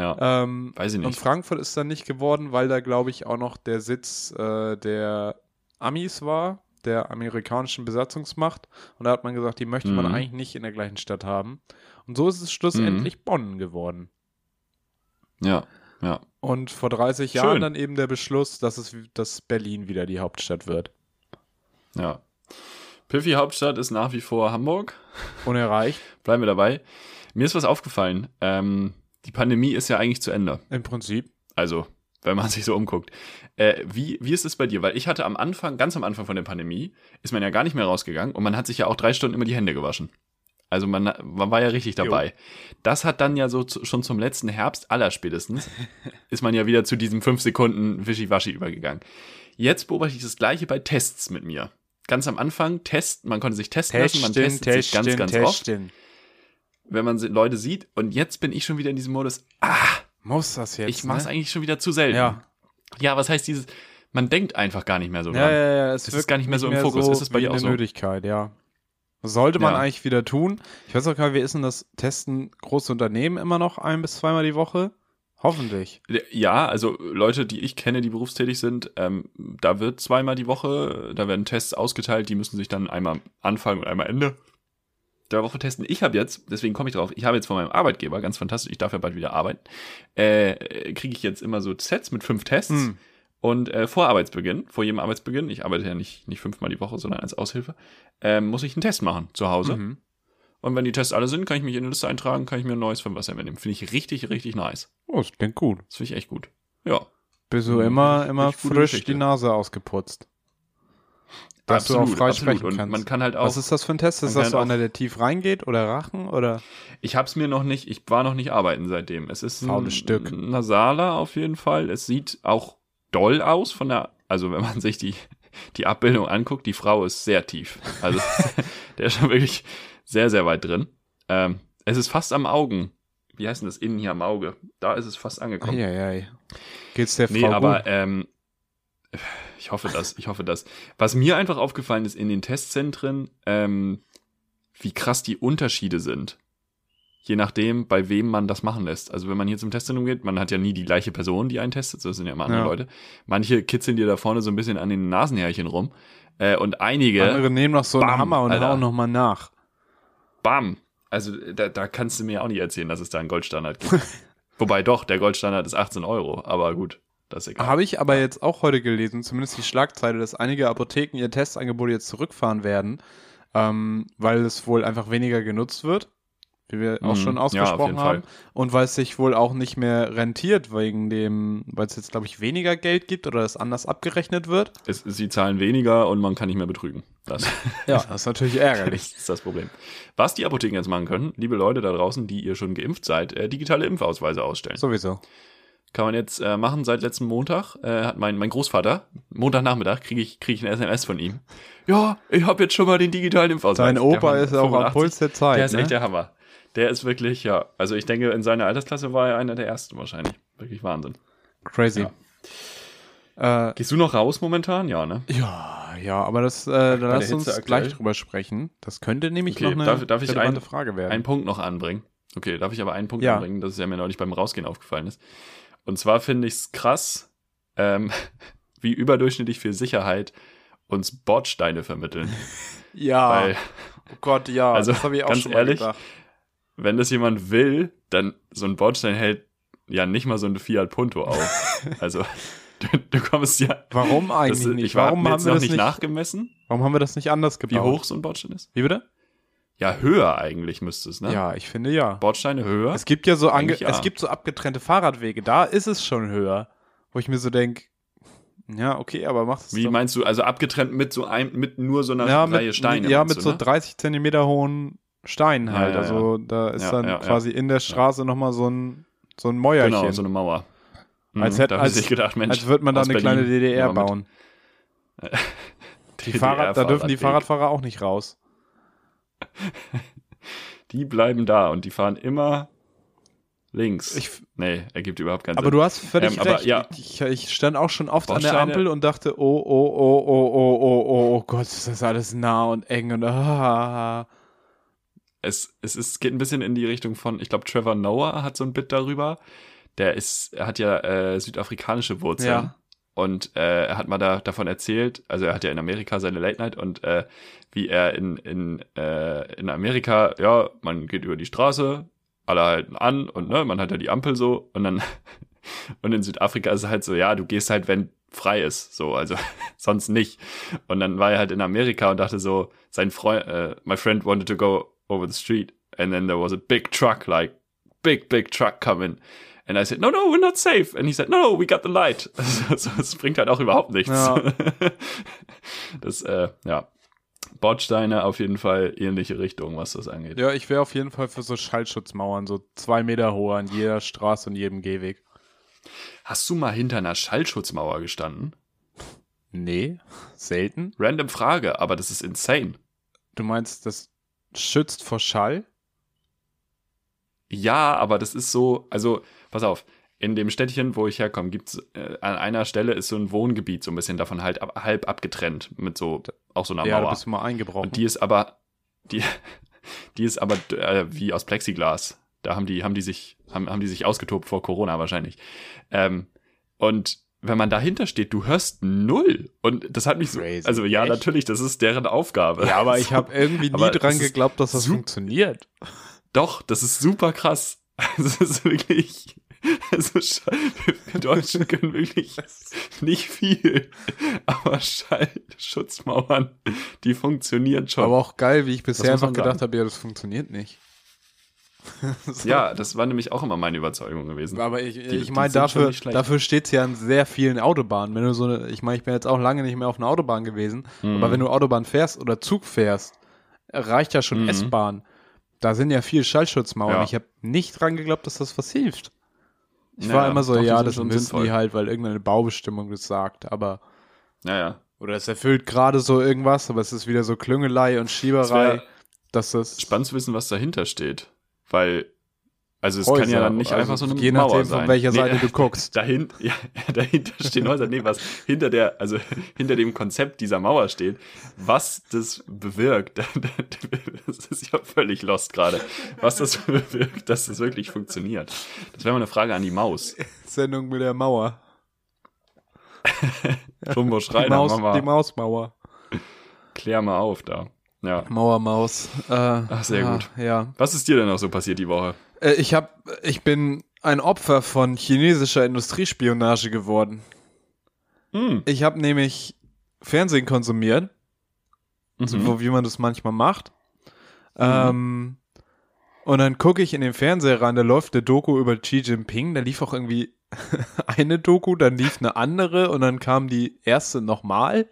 Ja, Ähm, weiß ich Und nicht. Frankfurt ist dann nicht geworden, weil da, glaube ich, auch noch der Sitz äh, der Amis war. der amerikanischen Besatzungsmacht. Und da hat man gesagt, die möchte man Mhm. eigentlich nicht in der gleichen Stadt haben. Und so ist es schlussendlich Bonn geworden. Ja, ja. Und vor 30 Schön. Jahren dann eben der Beschluss, dass, es, dass Berlin wieder die Hauptstadt wird. Ja. Piffy Hauptstadt ist nach wie vor Hamburg. Unerreicht, Bleiben wir dabei. Mir ist was aufgefallen. Ähm, die Pandemie ist ja eigentlich zu Ende. im Prinzip. Also, wenn man sich so umguckt. Äh, wie, wie ist es bei dir? Weil ich hatte am Anfang, ganz am Anfang von der Pandemie, ist man ja gar nicht mehr rausgegangen und man hat sich ja auch drei Stunden immer die Hände gewaschen. Also man, man war ja richtig dabei. Das hat dann ja so zu, schon zum letzten Herbst allerspätestens, ist man ja wieder zu diesem fünf Sekunden Wischiwaschi übergegangen. Jetzt beobachte ich das gleiche bei Tests mit mir. Ganz am Anfang, Test, man konnte sich testen lassen, man testet sich ganz, ganz oft, testen. Wenn man Leute sieht. Und jetzt bin ich schon wieder in diesem Modus, ah, Muss das jetzt, ich mache es ne? eigentlich schon wieder zu selten. Ja. Ja, was heißt dieses, man denkt einfach gar nicht mehr so dran. Ja, ja, ja, es, Es ist gar nicht mehr so im Fokus. Ist es bei dir auch so? Nötigkeit, ja. Sollte man Ja. eigentlich wieder tun. Ich weiß auch gar nicht, wie ist denn das Testen große Unternehmen immer noch ein bis zweimal die Woche? Hoffentlich. Ja, also Leute, die ich kenne, die berufstätig sind, ähm, da wird zweimal die Woche, da werden Tests ausgeteilt, die müssen sich dann einmal Anfang und einmal Ende der Woche testen. Ich habe jetzt, deswegen komme ich drauf, ich habe jetzt von meinem Arbeitgeber, ganz fantastisch, ich darf ja bald wieder arbeiten, äh, kriege ich jetzt immer so Sets mit fünf Tests. Hm. Und äh, vor Arbeitsbeginn, vor jedem Arbeitsbeginn, ich arbeite ja nicht, nicht fünfmal die Woche, sondern als Aushilfe, ähm, muss ich einen Test machen zu Hause. Mhm. Und wenn die Tests alle sind, kann ich mich in eine Liste eintragen, kann ich mir ein neues von Wasser mitnehmen. Finde ich richtig, richtig nice. Oh, das klingt gut. Das finde ich echt gut. Ja. Bist du Mhm. immer, immer frisch die Nase ausgeputzt. Dass du auch frei sprechen Und kannst. man kann halt auch. Was ist das für ein Test? Ist das so einer, der tief reingeht oder Rachen oder? ich habe es mir noch nicht, ich war noch nicht arbeiten seitdem. Es ist Faules ein Stück. nasaler auf jeden Fall. Es sieht auch doll aus von der, also wenn man sich die, die Abbildung anguckt, die Frau ist sehr tief. Also der ist schon wirklich sehr, sehr weit drin. Ähm, es ist fast am Augen. Wie heißt denn das innen hier am Auge? Da ist es fast angekommen. Eieiei. Geht's der Frau Nee, aber gut? ähm, ich hoffe das, ich hoffe das. Was mir einfach aufgefallen ist in den Testzentren, ähm, wie krass die Unterschiede sind. Je nachdem, bei wem man das machen lässt. Also wenn man hier zum Testzentrum geht, man hat ja nie die gleiche Person, die einen testet, das sind ja immer andere Ja. Leute. Manche kitzeln dir da vorne so ein bisschen an den Nasenhärchen rum. Äh, und einige, Andere nehmen noch so einen Bam, Hammer und Alter. hauen noch mal nach. bam. Also da, da kannst du mir auch nicht erzählen, dass es da einen Goldstandard gibt. Wobei doch, der Goldstandard ist 18 Euro, aber gut, das ist egal. Habe ich aber jetzt auch heute gelesen, zumindest die Schlagzeile, dass einige Apotheken ihr Testangebot jetzt zurückfahren werden, ähm, weil es wohl einfach weniger genutzt wird, wie wir auch Mhm. schon Ja, ausgesprochen jeden haben. Fall. Und weil es sich wohl auch nicht mehr rentiert, wegen dem, weil es jetzt, glaube ich, weniger Geld gibt oder es anders abgerechnet wird. Es, sie zahlen weniger und man kann nicht mehr betrügen. Das, Ja, das ist natürlich ärgerlich. das ist das Problem. Was die Apotheken jetzt machen können, liebe Leute da draußen, die ihr schon geimpft seid, äh, digitale Impfausweise ausstellen. Sowieso. Kann man jetzt äh, machen. Seit letzten Montag äh, hat mein, mein Großvater, Montagnachmittag, kriege ich, krieg ich eine SMS von ihm. Ja, ich habe jetzt schon mal den digitalen Impfausweis. Sein Der Opa ist auch am 85. Puls der Zeit. Der ist ne? echt der Hammer. Der ist wirklich, ja, also ich denke, in seiner Altersklasse war er einer der ersten wahrscheinlich. Wirklich Wahnsinn. Crazy. Äh, Gehst du noch raus momentan? Ja, ne? ja, ja, aber das, äh, da lass uns aktuell? gleich drüber sprechen. Das könnte nämlich Okay, noch eine darf- darf ich ein- Frage werden. einen Punkt noch anbringen. Okay, darf ich aber einen Punkt Ja. anbringen, das ist ja mir neulich beim Rausgehen aufgefallen ist. Und zwar finde ich es krass, ähm, wie überdurchschnittlich viel Sicherheit uns Bordsteine vermitteln. ja, Weil, oh Gott, ja, Also, das habe ich auch ganz schon ehrlich, mal gedacht. wenn das jemand will, dann so ein Bordstein hält ja nicht mal so ein Fiat Punto auf. also, du, du kommst ja. Warum eigentlich das, nicht? Ich war warum, haben wir noch das nicht nicht nachgemessen, warum haben wir das nicht anders wie gebaut? hoch so ein Bordstein ist. Wie bitte? Ja, höher eigentlich müsste es, ne? Ja, ich finde ja. Bordsteine höher. Es gibt ja so ange ja. es gibt so abgetrennte Fahrradwege, da ist es schon höher, wo ich mir so denke, ja, okay, aber mach es Wie doch. meinst du, also abgetrennt mit so einem, mit nur so einer ja, Reihe mit, Steine? ja, mit du, so ne? 30 Zentimeter hohen Steinen Ja, halt. ja, also da ist Ja, dann ja, ja. quasi in der Straße nochmal so ein, so ein Mäuerchen. Genau, so eine Mauer. Mhm, Als hätte- ich als- sich gedacht, Mensch, als würde man da eine kleine Berlin, DDR ja, mit bauen. Die Fahrrad, da dürfen die. Fahrradfahrer auch nicht raus. Die bleiben da und die fahren immer links. Ich, nee, ergibt überhaupt keinen aber Sinn. du hast völlig Ähm, aber recht. ja. Ich, ich stand auch schon oft an der Ampel und dachte, oh, oh, oh, oh, oh, oh, oh, oh Gott, ist das alles nah und eng und ah. es, es ist, geht ein bisschen in die Richtung von, ich glaube, Trevor Noah hat so ein Bit darüber. Der ist, er hat ja äh, südafrikanische Wurzeln. Ja. Und äh, er hat mal da, davon erzählt, also er hat ja in Amerika seine Late Night und äh, wie er in, in, äh, in Amerika, ja, man geht über die Straße, alle halten an und ne, man hat ja die Ampel so und dann und in Südafrika ist es halt so, ja, du gehst halt, wenn frei ist, so, also sonst nicht. Und dann war er halt in Amerika und dachte so, sein Freund, uh, my friend wanted to go over the street and then there was a big truck, like big, big truck coming. And I said, no, no, we're not safe. And he said, no, no, we got the light. Also, das bringt halt auch überhaupt nichts. Ja. Das, äh, ja. Bordsteine auf jeden Fall ähnliche Richtung, was das angeht. Ja, ich wäre auf jeden Fall für so Schallschutzmauern, so zwei Meter hoch an jeder Straße und jedem Gehweg. Hast du mal hinter einer Schallschutzmauer gestanden? Nee, selten. Random Frage, aber das ist insane. Du meinst, das schützt vor Schall? Ja, aber das ist so, also, pass auf, in dem Städtchen, wo ich herkomme, gibt's äh, an einer Stelle ist so ein Wohngebiet, so ein bisschen davon halt ab, halb abgetrennt, mit so, auch so einer ja, Mauer. Ja, bist du mal eingebrochen. Und die ist aber, die, die ist aber äh, wie aus Plexiglas. Da haben die, haben die sich, haben, haben die sich ausgetobt vor Corona wahrscheinlich. Ähm, und wenn man dahinter steht, du hörst null. Und das hat mich so. Crazy. Also ja, Echt? natürlich, das ist deren Aufgabe. Ja, aber ich habe irgendwie nie dran geglaubt, dass das funktioniert. Doch, das ist super krass. Das ist wirklich. Also wir Deutschen können wirklich nicht viel, aber Schallschutzmauern, die funktionieren schon. Aber auch geil, wie ich bisher einfach gedacht habe, ja, das funktioniert nicht. so. Ja, das war nämlich auch immer meine Überzeugung gewesen. Aber ich, die, ich meine, dafür, dafür steht es ja an sehr vielen Autobahnen. Wenn du so eine, ich meine, ich bin jetzt auch lange nicht mehr auf einer Autobahn gewesen, mhm. aber wenn du Autobahn fährst oder Zug fährst, reicht ja schon mhm. S-Bahn. Da sind ja viel Schallschutzmauern. Ja. Ich habe nicht dran geglaubt, dass das was hilft. Ich naja, war immer so, ja, das müssen die halt, weil irgendeine Baubestimmung das sagt, aber. Naja. Oder es erfüllt gerade so irgendwas, aber es ist wieder so Klüngelei und Schieberei. Das dass das spannend zu wissen, was dahinter steht. Weil, also es Häuser, kann ja dann nicht also einfach so eine je Mauer nachdem, sein. von welcher Seite nee, du guckst. Dahin, ja, dahinter stehen Häuser. Nee, was hinter der, also hinter dem Konzept dieser Mauer steht, was das bewirkt, das ist ja völlig lost gerade, was das bewirkt, dass das wirklich funktioniert. Das wäre mal eine Frage an die Maus. Sendung mit der Mauer. Jumbo Schreiner, die, Maus, Mama. die Mausmauer. Klär mal auf da. Ja. Mauermaus. Äh, Ach, sehr ah, gut. Ja. Was ist dir denn noch so passiert die Woche? Äh, ich hab, ich bin ein Opfer von chinesischer Industriespionage geworden. Hm. Ich habe nämlich Fernsehen konsumiert, mhm. so wie man das manchmal macht. Mhm. Ähm, und dann gucke ich in den Fernseher rein, da läuft eine Doku über Xi Jinping, da lief auch irgendwie eine Doku, dann lief eine andere und dann kam die erste nochmal,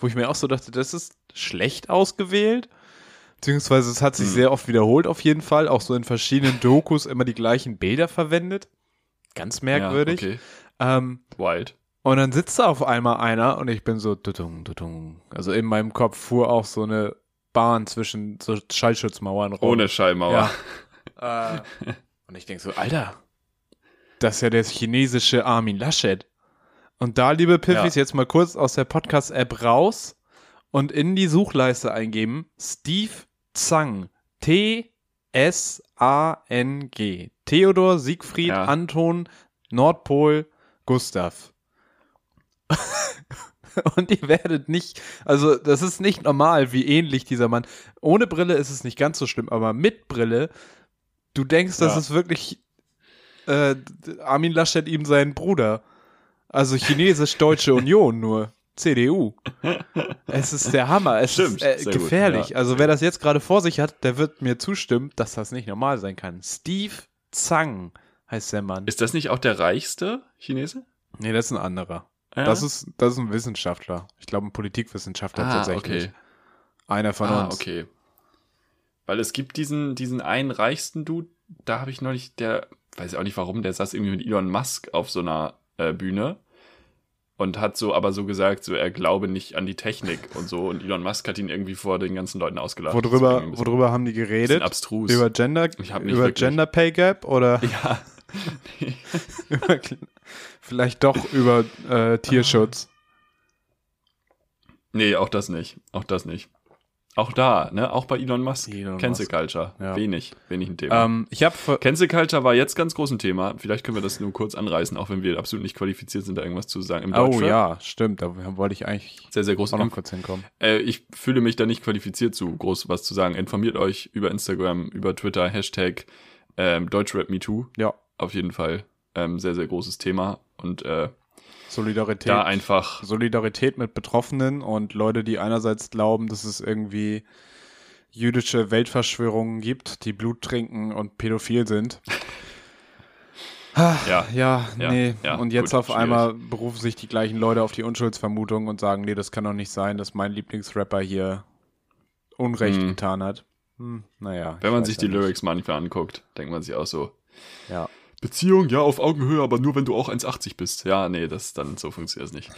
wo ich mir auch so dachte, das ist schlecht ausgewählt. Beziehungsweise es hat sich hm. sehr oft wiederholt auf jeden Fall, auch so in verschiedenen Dokus immer die gleichen Bilder verwendet. Ganz merkwürdig. Ja, okay. ähm, Wild. Und dann sitzt da auf einmal einer und ich bin so, tutung, tutung. also in meinem Kopf fuhr auch so eine Bahn zwischen so Schallschutzmauern rum. Ohne Schallmauer. Ja. äh, und ich denke so, Alter, das ist ja der chinesische Armin Laschet. Und da, liebe Piffis, ja. jetzt mal kurz aus der Podcast-App raus und in die Suchleiste eingeben Steve Zang. T-S-A-N-G. Theodor, Siegfried, ja. Anton, Nordpol, Gustav. und ihr werdet nicht, also das ist nicht normal, wie ähnlich dieser Mann. Ohne Brille ist es nicht ganz so schlimm, aber mit Brille, du denkst, ja. das ist wirklich äh, Armin Laschet ihm sein Bruder. Also Chinesisch-Deutsche Union nur. CDU. es ist der Hammer. Es Stimmt, ist äh, gefährlich. Ja. Also wer das jetzt gerade vor sich hat, der wird mir zustimmen, dass das nicht normal sein kann. Steve Zhang heißt der Mann. Ist das nicht auch der reichste Chinese? Nee, das ist ein anderer. Ja? Das, ist, das ist ein Wissenschaftler. Ich glaube, ein Politikwissenschaftler ah, tatsächlich. Okay. Einer von ah, uns. okay. Weil es gibt diesen, diesen einen reichsten Dude, da habe ich neulich, der, weiß ich auch nicht warum, der saß irgendwie mit Elon Musk auf so einer äh, Bühne und hat so aber so gesagt, so er glaube nicht an die Technik und so und Elon Musk hat ihn irgendwie vor den ganzen Leuten ausgelacht. Worüber, worüber haben die geredet? Abstrus. Über Gender, über Gender Pay Gap oder? Ja. vielleicht doch über äh, Tierschutz. Nee, auch das nicht. Auch das nicht. Auch da, ne? Auch bei Elon Musk. Elon Cancel Musk. Culture. Ja. Wenig, wenig ein Thema. Ähm, ich habe Cancel Culture war jetzt ganz groß ein Thema. Vielleicht können wir das nur kurz anreißen, auch wenn wir absolut nicht qualifiziert sind, da irgendwas zu sagen. Im Oh ja, stimmt. Da wollte ich eigentlich Sehr, sehr groß. auch noch kurz hinkommen. Äh, ich fühle mich da nicht qualifiziert zu, groß was zu sagen. Informiert euch über Instagram, über Twitter, Hashtag ähm, DeutschrapMeToo. Ja, Auf jeden Fall ähm, sehr, sehr großes Thema. Und äh, Solidarität. da einfach, Solidarität mit Betroffenen und Leute, die einerseits glauben, dass es irgendwie jüdische Weltverschwörungen gibt, die Blut trinken und pädophil sind. ja, Ja, Ja, nee. ja, und jetzt gut, auf einmal berufen sich die gleichen Leute auf die Unschuldsvermutung und sagen, nee, das kann doch nicht sein, dass mein Lieblingsrapper hier Unrecht Hm. getan hat. Hm, naja. wenn man sich die nicht. Lyrics manchmal anguckt, denkt man sich auch so, Ja. Beziehung, ja, auf Augenhöhe, aber nur wenn du auch 1,80 bist. Ja, nee, das dann so funktioniert es nicht.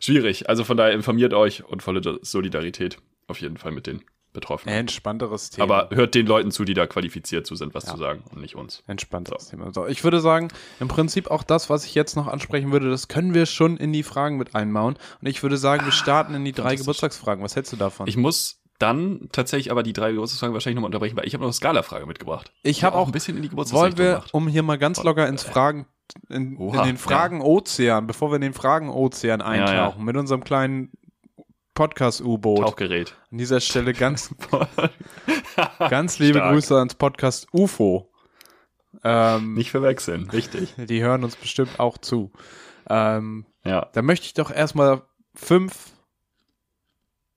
Schwierig. Also von daher informiert euch und volle Solidarität auf jeden Fall mit den Betroffenen. Entspannteres Thema. aber hört den Leuten zu, die da qualifiziert zu sind, was Ja. zu sagen und nicht uns. Entspannteres Thema. So, ich würde sagen, im Prinzip auch das, was ich jetzt noch ansprechen würde, das können wir schon in die Fragen mit einbauen. Und ich würde sagen, wir starten in die drei. Geburtstagsfragen. Was hältst du davon? Ich muss dann tatsächlich aber die drei Geburtstagsfragen wahrscheinlich nochmal unterbrechen, weil ich habe noch eine Skala-Frage mitgebracht. Ich Die hab auch- ein bisschen in die Wollen Geburtstagsrichtung wir, macht. um hier mal ganz locker ins Fragen, in, in Oha, den Fragen-Ozean, bevor wir in den Fragen-Ozean eintauchen, ja. mit unserem kleinen Podcast-U-Boot. Tauchgerät. An dieser Stelle ganz, ganz liebe Stark. Grüße ans Podcast UFO. Ähm, Nicht verwechseln, richtig. die hören uns bestimmt auch zu. Ähm, Ja. da möchte ich doch erstmal fünf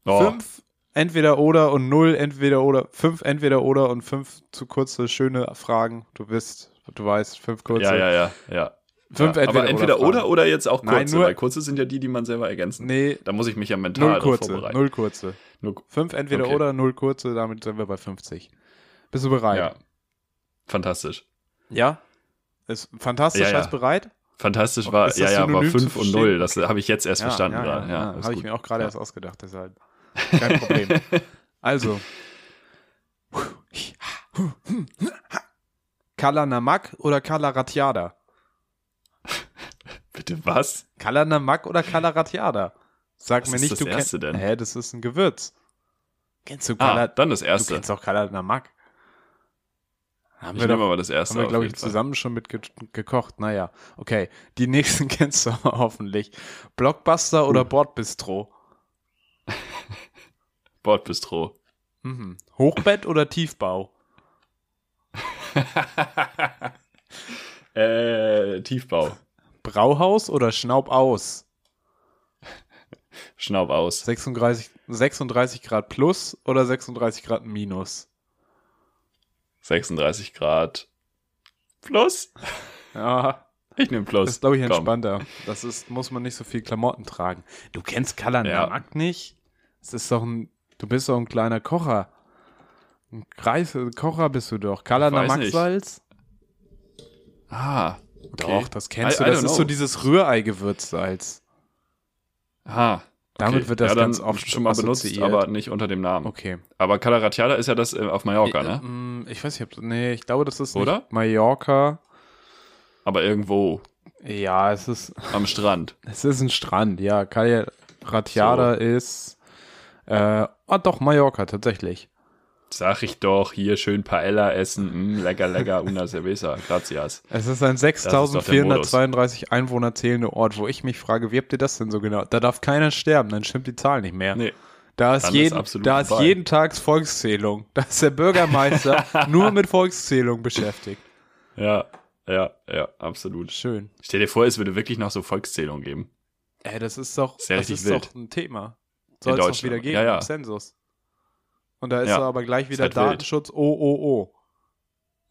Oh, Fünf entweder oder und null entweder oder. Fünf entweder oder und fünf zu kurze, schöne Fragen. Du wirst, du weißt, fünf kurze. ja, ja, ja, ja. Fünf ja. entweder, aber entweder oder, oder oder jetzt auch Nein, kurze, nur- weil kurze sind ja die, die man selber ergänzen. Nee, Da muss ich mich ja mental null kurze. vorbereiten. Null kurze. Nur- Fünf entweder Okay. oder, null kurze, damit sind wir bei 50. Bist du bereit? Ja. Fantastisch. Ja? Ist fantastisch, Ja, ja. heißt bereit? Fantastisch war, ja, ja, war 5 und? 0. Das habe ich jetzt erst verstanden ja, gerade. Ja, Ja, ja, habe ich mir auch gerade erst ausgedacht, deshalb. Kein Problem. also. Kala Namak oder Kala Ratjada? Bitte was? Kala Namak oder Kala Ratjada? Sag Was mir nicht, das du kennst. denn? Hä, das ist ein Gewürz. Kennst du Ah, Kala? dann das du erste. kennst auch Kala Namak. Haben Ich wir nehme aber das erste. haben wir, glaube ich, Fall. zusammen schon mit ge gekocht. Naja, okay. Die nächsten kennst du hoffentlich. Blockbuster oder Bordbistro? Bordbistro. Mhm. Hochbett oder Tiefbau? Äh, Tiefbau. Brauhaus oder Schnaubaus? Schnaub aus. 36, 36 Grad plus oder 36 Grad minus? 36 Grad. Plus? Ja, Ich nehme Plus. das ist, glaube ich, Komm. entspannter. Das ist, muss man nicht so viel Klamotten tragen. Du kennst Kalanamak nicht? Das ist doch ein, du bist doch ein kleiner Kocher. Ein Kreis, Kocher bist du doch. Kalanamak-Salz? Ah, okay. Doch, das kennst I- du. I Das ist so know. dieses Rührei-Gewürzsalz. Ah, Damit okay. wird das ja, dann ganz oft schon mal benutzt, assoziiert. aber nicht unter dem Namen. Okay. Aber Calaratiada ist ja das äh, auf Mallorca, ne? Mm, Ich weiß nicht, ob, nee, ich glaube, das ist Oder? Mallorca. Aber irgendwo Ja, es ist, am Strand. es ist ein Strand, ja. Calle Ratiada ist, äh, ah doch, Mallorca, tatsächlich. Sag ich doch, hier schön Paella essen, mm, lecker, lecker, una cerveza, gracias. Es ist ein doch der 6432 Einwohner zählende Ort, wo ich mich frage, wie habt ihr das denn so genau? Da darf keiner sterben, dann stimmt die Zahl nicht mehr. Nee, Da ist, ist jeden, absolut da ist jeden Tags Volkszählung. Da ist der Bürgermeister nur mit Volkszählung beschäftigt. ja, ja, ja, absolut. Schön. Stell dir vor, es würde wirklich noch so Volkszählung geben. Ey, das ist doch, Ist das ist wild. doch ein Thema. Soll es doch wieder geben Ja, ja. im Zensus. Und da ist Ja. aber gleich wieder halt wild. Datenschutz, oh, oh, oh.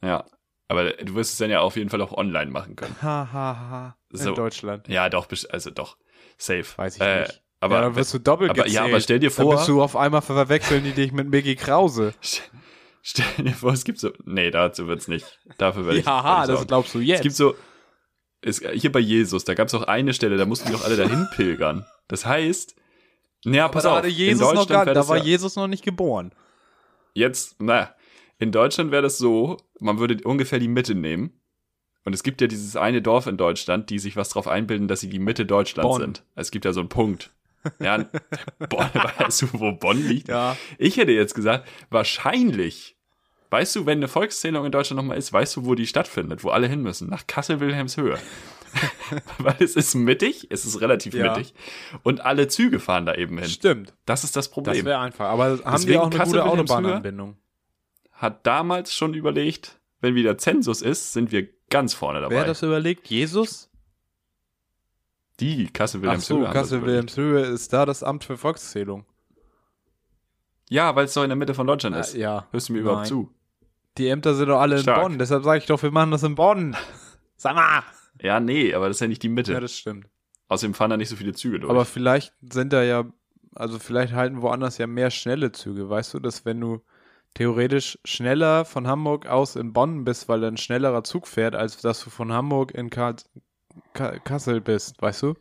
Ja. Aber du wirst es dann ja auf jeden Fall auch online machen können. Ha, ha, ha. In So. Deutschland. Ja, doch, also doch. Safe. Weiß ich Äh, nicht. Aber ja, dann wirst du doppelt aber- gezählt. ja, aber stell dir Dann vor- bist du auf einmal verwechseln die dich mit Mickey Krause. Stell dir vor, es gibt so. Nee, dazu wird's nicht. Dafür werde ich. Ich das glaubst du Es jetzt. gibt so. Es, hier bei Jesus, da gab es auch eine Stelle, da mussten die doch alle dahin pilgern. Das heißt. Ja, pass da auf. in Jesus noch Deutschland gar, da war ja, Jesus noch nicht geboren. Jetzt, na, in Deutschland wäre das so, man würde ungefähr die Mitte nehmen. Und es gibt ja dieses eine Dorf in Deutschland, die sich was drauf einbilden, dass sie die Mitte Deutschlands Bonn. sind. Es gibt ja so einen Punkt. Ja, Bonn, weißt du, wo Bonn liegt? Ja. Ich hätte jetzt gesagt, wahrscheinlich. Weißt du, wenn eine Volkszählung in Deutschland nochmal ist, weißt du, wo die stattfindet, wo alle hin müssen? Nach Kassel-Wilhelmshöhe. Weil es ist mittig, es ist relativ Ja. mittig. Und alle Züge fahren da eben hin. Stimmt. Das ist das Das Problem. wäre einfach. Aber haben die Deswegen auch eine Kassel, gute Wilhelmshöhe? Autobahnanbindung? Hat damals schon überlegt, wenn wieder Zensus ist, sind wir ganz vorne dabei. Wer hat das überlegt? Jesus? die Ach Kassel-Wilhelmshöhe. so, haben das Kassel. Wilhelmshöhe ist da das Amt für Volkszählung. Ja, weil es doch in der Mitte von Deutschland Äh, ist. ja. Hörst du mir überhaupt Nein. zu? Die Ämter sind doch alle Stark. in Bonn. Deshalb sage ich doch, wir machen das in Bonn. Sag mal. Ja, nee, aber das ist ja nicht die Mitte. Ja, das stimmt. Außerdem fahren da nicht so viele Züge durch. Aber vielleicht sind da ja, also vielleicht halten woanders ja mehr schnelle Züge. Weißt du, dass wenn du theoretisch schneller von Hamburg aus in Bonn bist, weil da ein schnellerer Zug fährt, als dass du von Hamburg in Ka Kassel bist, weißt du?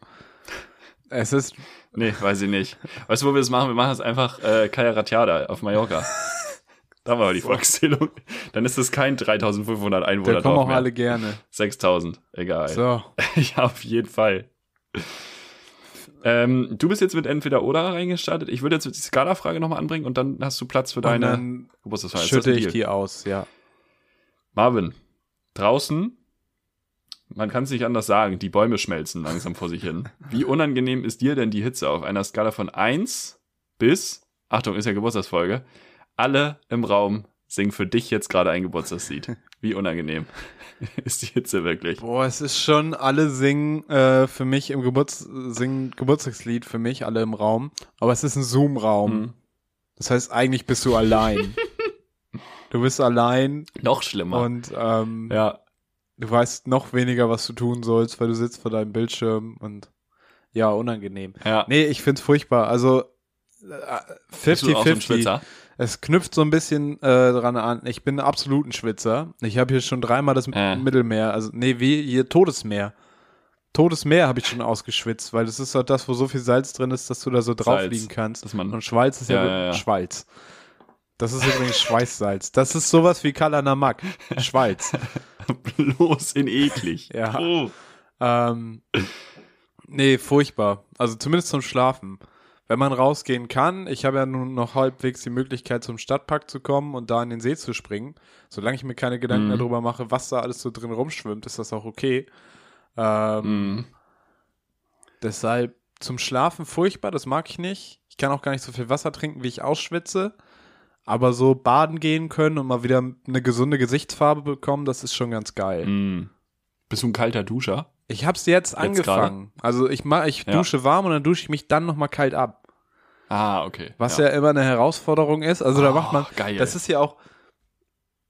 Es ist, Nee, weiß ich nicht. Weißt du, wo wir das machen? Wir machen das einfach äh, Kaya Ratiada auf Mallorca. da war die Volkszählung. Dann ist es kein 3500 Einwohner da kommen auch mehr. alle gerne. 6000, egal. So, ja, auf jeden Fall. Ähm, du bist jetzt mit entweder oder reingestartet. Ich würde jetzt die Skala-Frage nochmal anbringen und dann hast du Platz für und deine dann Geburtstagsfeier. Ist das schütte ein ich die aus, ja. Marvin, draußen, man kann es nicht anders sagen, die Bäume schmelzen langsam vor sich hin. Wie unangenehm ist dir denn die Hitze auf einer Skala von 1 bis, Achtung, ist ja Geburtstagsfolge, alle im Raum singen für dich jetzt gerade ein Geburtstagslied. Wie unangenehm ist die Hitze wirklich? Boah, es ist schon, alle singen äh, für mich im Geburts singen Geburtstagslied für mich, alle im Raum. Aber es ist ein Zoom-Raum. Mhm. Das heißt, eigentlich bist du allein. du bist allein Noch schlimmer. und ähm, ja, du weißt noch weniger, was du tun sollst, weil du sitzt vor deinem Bildschirm und ja, unangenehm. ja. Nee, ich find's furchtbar. Also äh, Bist du auch so ein 50-50. Es knüpft so ein bisschen äh, dran an. Ich bin absolut ein Schwitzer. Ich habe hier schon dreimal das Äh. Mittelmeer, also nee, wie hier Todesmeer. Todesmeer habe ich schon ausgeschwitzt, weil das ist doch das, wo so viel Salz drin ist, dass du da so drauf Salz, liegen kannst. dass man- Und Schweiz ist ja, Ja, ja, ja. Schweiz. Das ist übrigens Schweißsalz. Das ist sowas wie Kalanamak. Schweiz. Bloß in eklig. Ja. Oh. Ähm, nee, furchtbar. Also zumindest zum Schlafen. Wenn man rausgehen kann, ich habe ja nun noch halbwegs die Möglichkeit, zum Stadtpark zu kommen und da in den See zu springen. Solange ich mir keine Gedanken Mhm. darüber mache, was da alles so drin rumschwimmt, ist das auch okay. Ähm, Mhm. Deshalb zum Schlafen furchtbar, das mag ich nicht. Ich kann auch gar nicht so viel Wasser trinken, wie ich ausschwitze. Aber so baden gehen können und mal wieder eine gesunde Gesichtsfarbe bekommen, das ist schon ganz geil. Mhm. Bist du ein kalter Duscher? Ich hab's jetzt, angefangen. Also ich mach, ich Ja. dusche warm und dann dusche ich mich dann nochmal kalt ab. Ah, okay. Was ja. immer eine Herausforderung ist. Also da Oh, macht man, geil. das ist ja auch,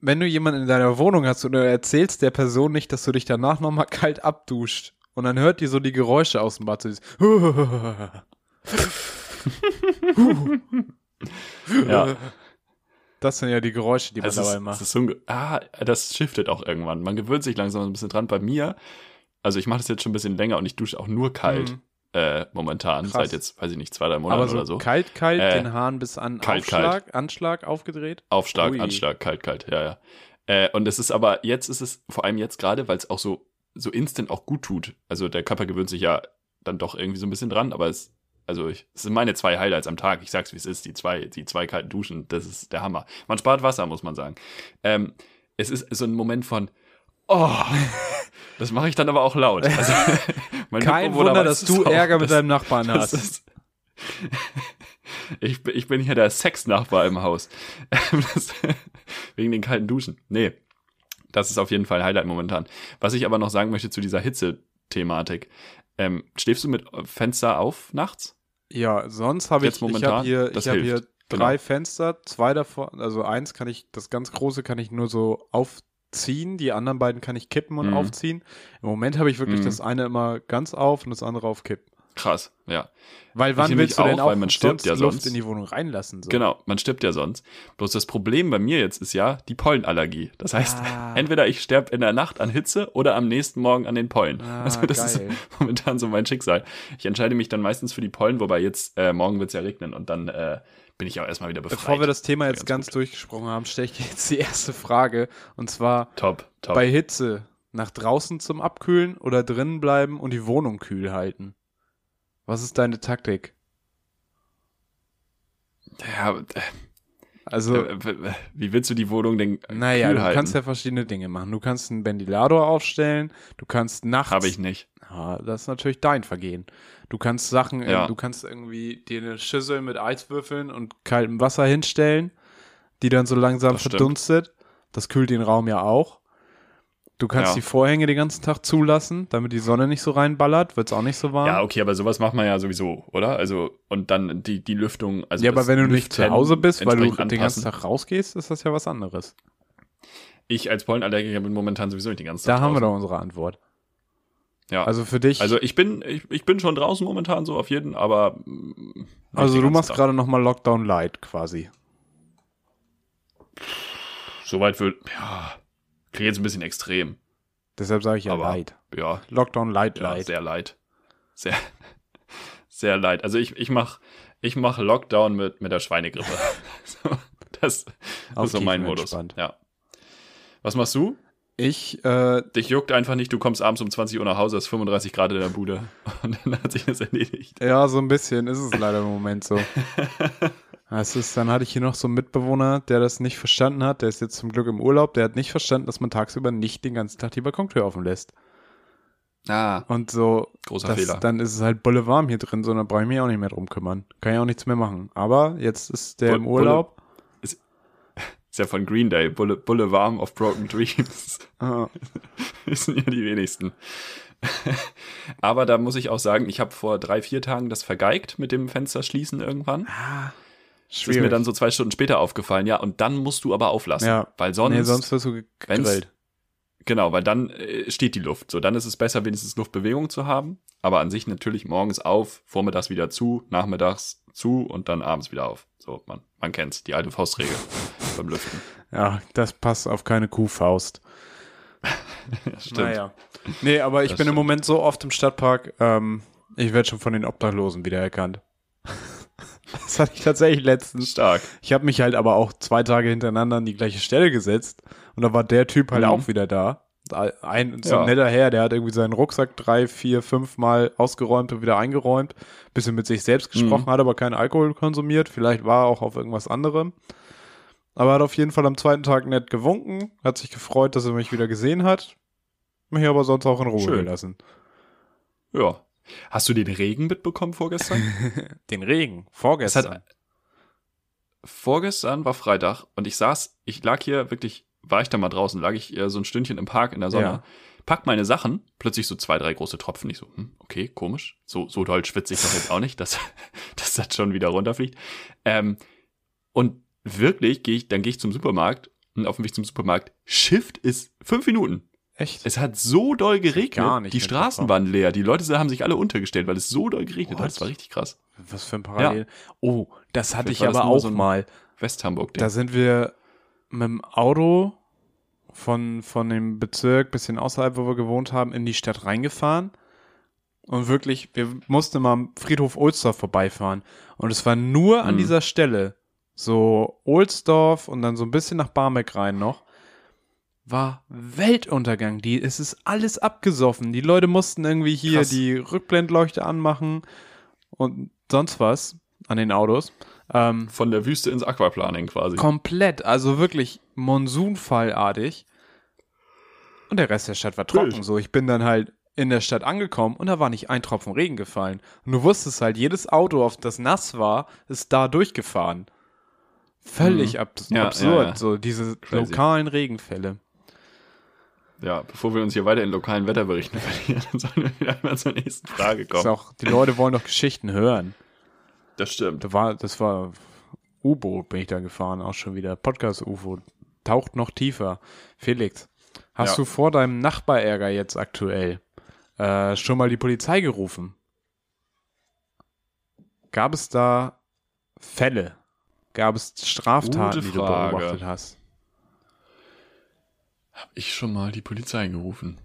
wenn du jemanden in deiner Wohnung hast und du erzählst der Person nicht, dass du dich danach nochmal kalt abduscht und dann hört die so die Geräusche aus dem Bad. So Ja. Das sind ja die Geräusche, die man Das dabei ist, das macht. ist so ein, Ge- ah, das shiftet auch irgendwann. Man gewöhnt sich langsam ein bisschen dran. Bei mir, also ich mache das jetzt schon ein bisschen länger und ich dusche auch nur kalt Mhm. äh, momentan, Krass. seit jetzt, weiß ich nicht, zwei, drei Monaten so, oder so. kalt, kalt, Äh, den Hahn bis an kalt, Aufschlag, Anschlag aufgedreht. Aufschlag, Ui. Anschlag, kalt, kalt, ja, ja. Äh, und es ist aber, jetzt ist es, vor allem jetzt gerade, weil es auch so, so instant auch gut tut. Also der Körper gewöhnt sich ja dann doch irgendwie so ein bisschen dran, aber es, also ich, es sind meine zwei Highlights am Tag. Ich sag's wie es ist, die zwei, die zwei kalten Duschen, das ist der Hammer. Man spart Wasser, muss man sagen. Ähm, es ist so ein Moment von, oh, das mache ich dann aber auch laut. Also, mein Kein Wunder, dass du auch, Ärger mit dass- deinem Nachbarn das hast. ist, ich, bin- ich bin hier der Sexnachbar im Haus. Das, wegen den kalten Duschen. Nee, das ist auf jeden Fall ein Highlight momentan. Was ich aber noch sagen möchte zu dieser Hitze-Thematik. Ähm, schläfst du mit Fenster auf nachts? Ja, sonst habe ich, Jetzt ich momentan? habe hier, Das ich habe hilft. hier drei Genau. Fenster, zwei davon, also eins kann ich, das ganz große kann ich nur so aufziehen, die anderen beiden kann ich kippen und Mhm. aufziehen. Im Moment habe ich wirklich Mhm. das eine immer ganz auf und das andere auf Kipp. Krass, ja. Weil wann willst du denn auch, auch weil man stirbt sonst ja Luft sonst. in die Wohnung reinlassen? So? Genau, man stirbt ja sonst. Bloß das Problem bei mir jetzt ist ja die Pollenallergie. Das heißt, Ah. entweder ich sterbe in der Nacht an Hitze oder am nächsten Morgen an den Pollen. Ah, also das geil. ist momentan so mein Schicksal. Ich entscheide mich dann meistens für die Pollen, wobei jetzt äh, morgen wird es ja regnen und dann äh, bin ich auch erstmal wieder befreit. Bevor wir das Thema jetzt Ganz ganz durchgesprochen haben, stelle ich dir jetzt die erste Frage. Und zwar top, top. bei Hitze nach draußen zum Abkühlen oder drinnen bleiben und die Wohnung kühl halten? Was ist deine Taktik? Ja, äh, Also, äh, wie willst du die Wohnung denn naja, kühl du halten? kannst ja verschiedene Dinge machen. Du kannst einen Ventilator aufstellen, du kannst nachts. Habe ich nicht. Ja, das ist natürlich dein Vergehen. Du kannst Sachen, Ja. du kannst irgendwie dir eine Schüssel mit Eiswürfeln und kaltem Wasser hinstellen, die dann so langsam Das stimmt. verdunstet. Das kühlt den Raum ja auch. Du kannst Ja. die Vorhänge den ganzen Tag zulassen, damit die Sonne nicht so reinballert, wird es auch nicht so warm. Ja, okay, aber sowas macht man ja sowieso, oder? Also, und dann die, die Lüftung. Also ja, aber wenn du nicht zu Hause bist, weil du entsprechend den ganzen anpassen. Tag rausgehst, ist das ja was anderes. Ich als Pollenallergiker bin momentan sowieso nicht den ganzen Da Tag haben wir draußen. doch unsere Antwort. Ja. Also für dich, Also ich bin, ich, ich bin schon draußen momentan so auf jeden, aber. mm, also du machst gerade nochmal Lockdown Light quasi. Soweit wird. Ja. Klingt jetzt ein bisschen extrem. Deshalb sage ich ja Aber- Light. Ja, Lockdown Light ja Light. sehr leid. Sehr, sehr leid. Also ich, ich mach, ich mach Lockdown mit, mit der Schweinegrippe. das Auch ist so mein. Modus. Ja. Was machst du? Ich, äh, Dich juckt einfach nicht, du kommst abends um 20 Uhr nach Hause, es ist 35 Grad in der Bude und dann hat sich das erledigt. Ja, so ein bisschen ist es leider im Moment so. Es ist, dann hatte ich hier noch so einen Mitbewohner, der das nicht verstanden hat. Der ist jetzt zum Glück im Urlaub. Der hat nicht verstanden, dass man tagsüber nicht den ganzen Tag die Balkontür offen lässt. Ah, Und so, großer das, Fehler. dann ist es halt bulle warm hier drin, so dann brauche ich mich auch nicht mehr drum kümmern. Kann ja auch nichts mehr machen. Aber jetzt ist der Bull- im Urlaub. Ist ja von Green Day, Bulle, Bulle warm of Broken Dreams. Ah, wissen ja die wenigsten. Aber da muss ich auch sagen, ich habe vor drei, vier Tagen das vergeigt mit dem Fenster schließen irgendwann. ah, Das ist mir dann so zwei Stunden später aufgefallen, ja, und dann musst du aber auflassen. Ja. Weil sonst, nee, sonst wirst du gegrillt. genau, weil dann äh, steht die Luft. So, dann ist es besser, wenigstens Luftbewegung zu haben. Aber an sich natürlich morgens auf, vormittags wieder zu, nachmittags zu und dann abends wieder auf. So, man, man kennt's, die alte Faustregel beim Lüften. Ja, das passt auf keine Kuhfaust. Ja, stimmt. Naja. Nee, aber ich Das bin im stimmt. Moment so oft im Stadtpark, ähm, ich werde schon von den Obdachlosen wiedererkannt. das hatte ich tatsächlich letztens. Stark. Ich habe mich halt aber auch zwei Tage hintereinander an die gleiche Stelle gesetzt und da war der Typ halt Mhm. auch wieder da. Ein so Ja. ein netter Herr, der hat irgendwie seinen Rucksack drei, vier, fünf Mal ausgeräumt und wieder eingeräumt. Bisschen mit sich selbst gesprochen, Mhm. hat aber keinen Alkohol konsumiert. Vielleicht war er auch auf irgendwas anderem. Aber hat auf jeden Fall am zweiten Tag nett gewunken, hat sich gefreut, dass er mich wieder gesehen hat. Mich aber sonst auch in Ruhe Schön. gelassen. Ja. Hast du den Regen mitbekommen vorgestern? Den Regen, vorgestern. Es hat- Vorgestern war Freitag und ich saß, ich lag hier wirklich, war ich da mal draußen, lag ich so ein Stündchen im Park in der Sonne, Ja. pack meine Sachen, plötzlich so zwei, drei große Tropfen. Ich so, hm, okay, komisch. So, so doll schwitze ich doch jetzt auch nicht, dass, dass das schon wieder runterfliegt. Ähm, und wirklich gehe ich, dann gehe ich zum Supermarkt und auf dem Weg zum Supermarkt, Shift ist fünf Minuten. Echt? Es hat so doll geregnet, gar nicht die. Straßen waren leer, die Leute haben sich alle untergestellt, weil es so doll geregnet What? hat. Das war richtig krass. Was für ein Parallel. Oh, das hatte ich aber auch so mal. West-Hamburg-Ding. Da sind wir mit dem Auto von, von dem Bezirk, bisschen außerhalb, wo wir gewohnt haben, in die Stadt reingefahren. Und wirklich, wir mussten mal am Friedhof Ohlsdorf vorbeifahren. Und es war nur an Mhm. dieser Stelle, so Ohlsdorf und dann so ein bisschen nach Barmbek rein noch, war Weltuntergang. Die, es ist alles abgesoffen. Die Leute mussten irgendwie hier Krass. die Rückblendleuchte anmachen und sonst was an den Autos. Ähm, Von der Wüste ins Aquaplaning quasi. Komplett, also wirklich monsunfallartig. Und der Rest der Stadt war trocken. Wild. So, ich bin dann halt in der Stadt angekommen und da war nicht ein Tropfen Regen gefallen. Und du wusstest halt, jedes Auto, auf das nass war, ist da durchgefahren. Völlig Mhm. ab Ja, absurd, ja, so diese Crazy. lokalen Regenfälle. Ja, bevor wir uns hier weiter in lokalen Wetterberichten verlieren, dann sollen wir wieder mal zur nächsten Frage kommen. auch, die Leute wollen doch Geschichten hören. Das stimmt. Da war, das war U-Boot bin ich da gefahren, auch schon wieder. Podcast-UFO. Taucht noch tiefer. Felix, hast Ja. du vor deinem Nachbarärger jetzt aktuell äh, schon mal die Polizei gerufen? Gab es da Fälle? Gab es Straftaten, die du beobachtet hast? Hab ich schon mal die Polizei gerufen?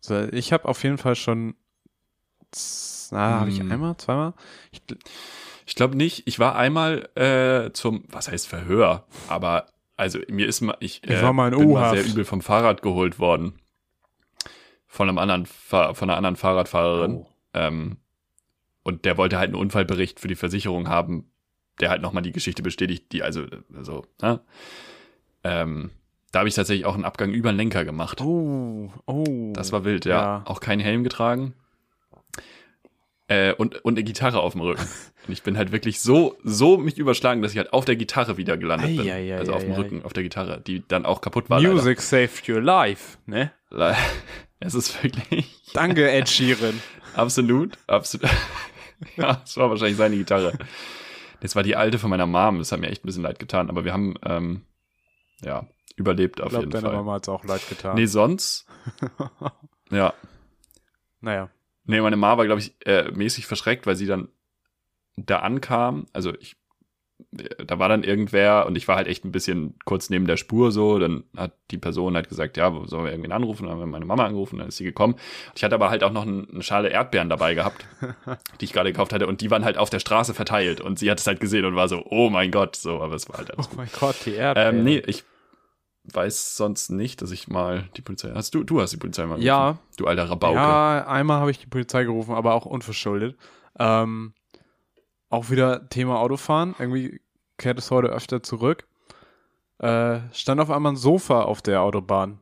So, ich habe auf jeden Fall schon. Na, habe ich Hm. einmal, zweimal? Ich, Ich glaube nicht. Ich war einmal äh, zum, was heißt Verhör, aber also mir ist mal, ich, äh, Ich war mal in bin mal sehr übel vom Fahrrad geholt worden. Von einem anderen, Fahr von einer anderen Fahrradfahrerin. Oh. Ähm, und der wollte halt einen Unfallbericht für die Versicherung haben, der halt nochmal die Geschichte bestätigt, die also, also, ne? Ähm, da habe ich tatsächlich auch einen Abgang über den Lenker gemacht. Oh, oh. Das war wild, ja. Ja. Auch keinen Helm getragen. Äh, und, und eine Gitarre auf dem Rücken. Und ich bin halt wirklich so, so mich überschlagen, dass ich halt auf der Gitarre wieder gelandet bin. Ei, ei, ei, also auf dem ei, ei. Rücken, auf der Gitarre, die dann auch kaputt war. leider. Music saved your life, ne? Es ist wirklich Danke, Ed Sheeran. absolut, absolut. ja, es war wahrscheinlich seine Gitarre. Das war die alte von meiner Mom. Das hat mir echt ein bisschen leid getan. Aber wir haben, ähm, ja, überlebt auf Ich glaube, jeden deine Fall. Mama hat es auch leid getan. Nee, sonst. ja. Naja. Nee, meine Mama war, glaube ich, äh, mäßig verschreckt, weil sie dann da ankam. Also ich, da war dann irgendwer und ich war halt echt ein bisschen kurz neben der Spur so. Dann hat die Person halt gesagt, ja, wo sollen wir irgendwen anrufen? Dann haben wir meine Mama angerufen, dann ist sie gekommen. Ich hatte aber halt auch noch ein- eine Schale Erdbeeren dabei gehabt, die ich gerade gekauft hatte und die waren halt auf der Straße verteilt und sie hat es halt gesehen und war so, oh mein Gott, so, aber es war halt alles Oh mein Gott, die Erdbeeren. ähm, nee, ich weiß sonst nicht, dass ich mal die Polizei. Hast du, du hast die Polizei mal gerufen. Ja. Du alter Rabauke. Ja, einmal habe ich die Polizei gerufen, aber auch unverschuldet. Ähm, auch wieder Thema Autofahren. Irgendwie kehrt es heute öfter zurück. Äh, stand auf einmal ein Sofa auf der Autobahn.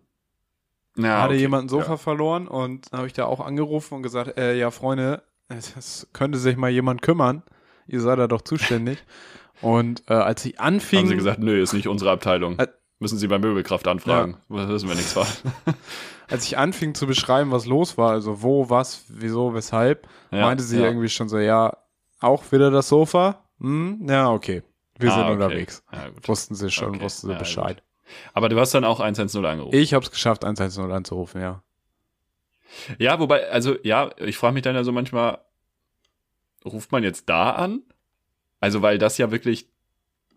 Ja, Hatte okay. jemand ein Sofa verloren und habe ich da auch angerufen und gesagt, äh, ja Freunde, es, könnte sich mal jemand kümmern. Ihr seid da doch zuständig. und äh, als ich Ja. anfing, Haben sie gesagt, nö, ist nicht unsere Abteilung. Äh, Müssen Sie bei Möbelkraft anfragen. Das wissen wir nichts von. als ich anfing zu beschreiben, was los war, also wo, was, wieso, weshalb, Ja, meinte sie ja. irgendwie schon so, ja, auch wieder das Sofa? Hm, ja, okay. Wir Ah, sind okay. unterwegs. Ja, gut. Wussten sie schon, Okay, wussten sie ja, Bescheid. Aber du hast dann auch 110 angerufen. Ich habe es geschafft, 110 anzurufen, ja. Ja, wobei, also ja, ich frage mich dann ja so manchmal, ruft man jetzt da an? Also, weil das ja wirklich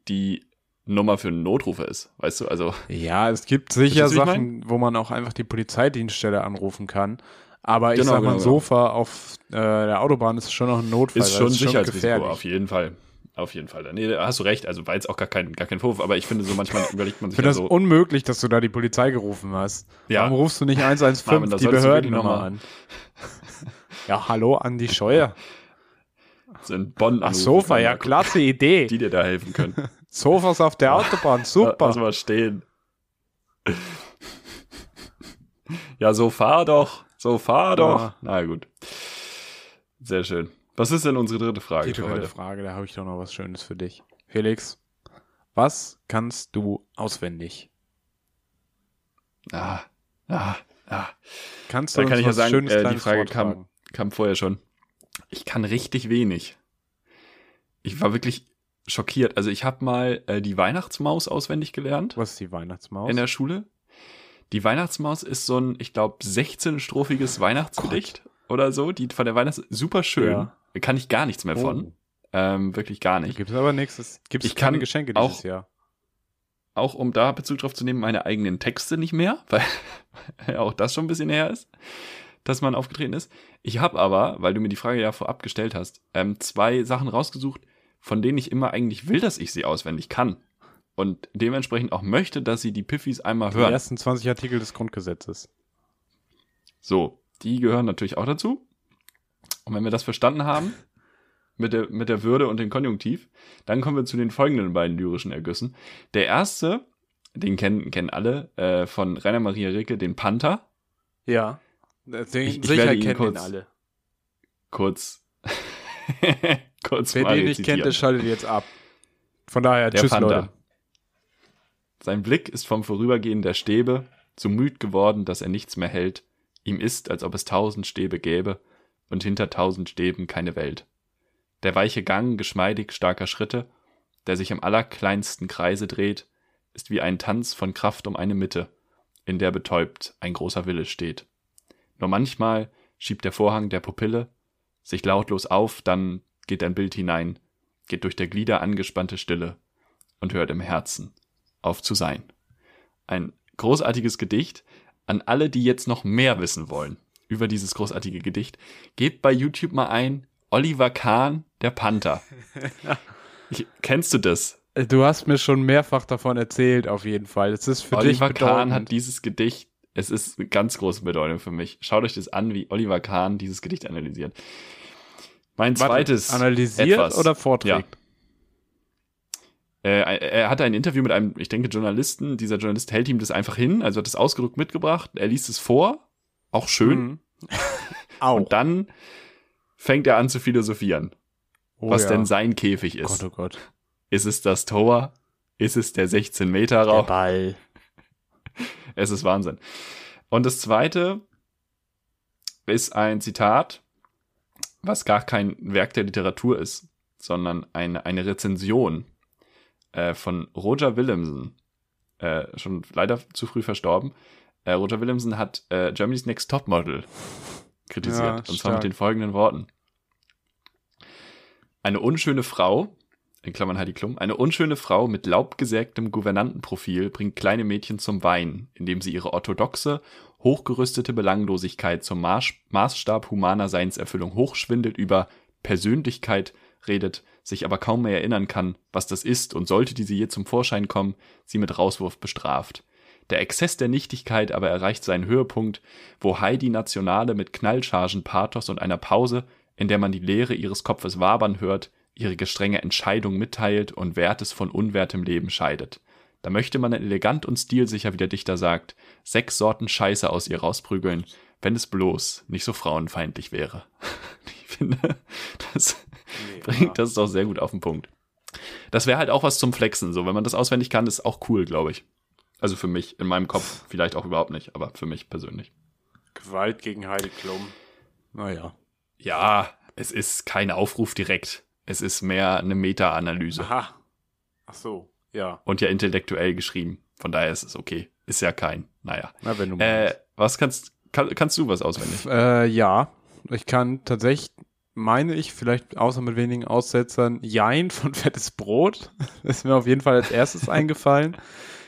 die Nummer für einen Notrufer ist, weißt du? Also, Ja, es gibt sicher Sachen, wo man auch einfach die Polizeidienststelle anrufen kann. Aber ich Genau, sag mal, ein genau, Sofa auf äh, der Autobahn ist schon noch ein Notfall. ist schon es Sicherheitsrisiko, gefährlich. auf jeden Fall. Auf jeden Fall. Nee, da hast du recht. Also war jetzt auch gar kein, gar kein Vorwurf, aber ich finde so manchmal überlegt man Ich sich finde ja das so. unmöglich, dass du da die Polizei gerufen hast. Ja. Warum rufst du nicht 115 Marvin, die solltest du wirklich Behördennummer noch mal- an? ja, hallo, Andi Scheuer. so in Bonn Ach, Sofa, ja, gucken, klasse Idee. Die dir da helfen können. Sofas auf der Autobahn, super. Lass mal stehen. Ja, so fahr doch. So fahr doch. Ja. Na gut. Sehr schön. Was ist denn unsere dritte Frage Die dritte? Frage, da habe ich doch noch was Schönes für dich. Felix, was kannst du auswendig? Ah, ah, ah. Kannst du Da kann ich ja was sagen, Schönes äh, die Frage kam, kam vorher schon. Ich kann richtig wenig. Ich war wirklich schockiert. Also ich habe mal äh, die Weihnachtsmaus auswendig gelernt Was ist die Weihnachtsmaus? in der Schule. Die Weihnachtsmaus ist so ein, ich glaube, 16-strophiges Weihnachtsgedicht oder so. Die von der Weihnachts super schön. Ja. Kann ich gar nichts mehr von. Oh. Ähm, wirklich gar nicht. Gibt es aber nichts. Gibt es Ich keine kann Geschenke auch- dieses Jahr? Auch um da Bezug drauf zu nehmen, meine eigenen Texte nicht mehr, weil auch das schon ein bisschen her ist, dass man aufgetreten ist. Ich habe aber, weil du mir die Frage ja vorab gestellt hast, ähm, zwei Sachen rausgesucht, von denen ich immer eigentlich will, dass ich sie auswendig kann. Und dementsprechend auch möchte, dass sie die Piffis einmal Die hören. ersten 20 Artikel des Grundgesetzes. So, die gehören natürlich auch dazu. Und wenn wir das verstanden haben, mit der, mit der Würde und dem Konjunktiv, dann kommen wir zu den folgenden beiden lyrischen Ergüssen. Der erste, den kennen, kennen alle, äh, von Rainer Maria Rilke, den Panther. Ja. Den, Ich- ich sicher ihn kennen ihn kurz- alle. Kurz, kurz Wer den nicht kennt, der schaltet jetzt ab. Von daher, Der tschüss, Panther. Leute. Sein Blick ist vom Vorübergehen der Stäbe so müd geworden, dass er nichts mehr hält. Ihm ist, als ob es tausend Stäbe gäbe und hinter tausend Stäben keine Welt. Der weiche Gang geschmeidig starker Schritte, der sich im allerkleinsten Kreise dreht, ist wie ein Tanz von Kraft um eine Mitte, in der betäubt ein großer Wille steht. Nur manchmal schiebt der Vorhang der Pupille sich lautlos auf, dann geht ein Bild hinein, geht durch der Glieder angespannte Stille und hört im Herzen auf zu sein. Ein großartiges Gedicht an alle, die jetzt noch mehr wissen wollen über dieses großartige Gedicht. Gebt bei YouTube mal ein Oliver Kahn, der Panther. Ich, kennst du das? Äh, Du hast mir schon mehrfach davon erzählt, auf jeden Fall. Es ist für Oliver dich Kahn hat dieses Gedicht, es ist eine ganz große Bedeutung für mich. Schaut euch das an, wie Oliver Kahn dieses Gedicht analysiert. Mein Warte, zweites analysiert etwas. oder vorträgt? Äh, er hatte ein Interview mit einem, ich denke, Journalisten. Dieser Journalist hält ihm das einfach hin, also hat es ausgedruckt mitgebracht. Er liest es vor, auch schön. Mhm. Auch. Und dann fängt er an zu philosophieren, Oh was ja. denn sein Käfig ist. Gott, oh Gott. Ist es das Tor? Ist es der 16 Meter Der Rauch? Ball. Es ist Wahnsinn. Und das zweite ist ein Zitat, was gar kein Werk der Literatur ist, sondern eine, eine Rezension äh, von Roger Williamson, äh, schon leider zu früh verstorben. Äh, Roger Williamson hat äh, Germany's Next Topmodel kritisiert. Ja, und zwar stark. mit den folgenden Worten. Eine unschöne Frau, in Klammern Heidi Klum, eine unschöne Frau mit laubgesägtem Gouvernantenprofil bringt kleine Mädchen zum Weinen, indem sie ihre orthodoxe, hochgerüstete Belanglosigkeit zum Maß Maßstab humaner Seinserfüllung hochschwindelt über Persönlichkeit redet, sich aber kaum mehr erinnern kann, was das ist und sollte diese je zum Vorschein kommen, sie mit Rauswurf bestraft. Der Exzess der Nichtigkeit aber erreicht seinen Höhepunkt, wo Heidi Nationale mit Knallchargen, Pathos und einer Pause, in der man die Leere ihres Kopfes wabern hört, ihre gestrenge Entscheidung mitteilt und Wertes von unwertem Leben scheidet. Da möchte man elegant und stilsicher, wie der Dichter sagt, sechs Sorten Scheiße aus ihr rausprügeln, wenn es bloß nicht so frauenfeindlich wäre. Ich finde, das bringt das doch sehr gut auf den Punkt. Das wäre halt auch was zum Flexen, so wenn man das auswendig kann, ist auch cool, glaube ich. Also für mich, in meinem Kopf vielleicht auch überhaupt nicht, aber für mich persönlich. Gewalt gegen Heidi Klum. Naja. Ja, es ist kein Aufruf direkt. Es ist mehr eine Meta-Analyse Aha. Ach so. Ja. und ja intellektuell geschrieben. Von daher ist es okay. Ist ja kein, naja. Na, wenn du Äh, was kannst, kann, kannst du was auswendig? Äh, ja. Ich kann tatsächlich, meine ich, vielleicht außer mit wenigen Aussetzern, Jein von Fettes Brot. Das ist mir auf jeden Fall als erstes eingefallen.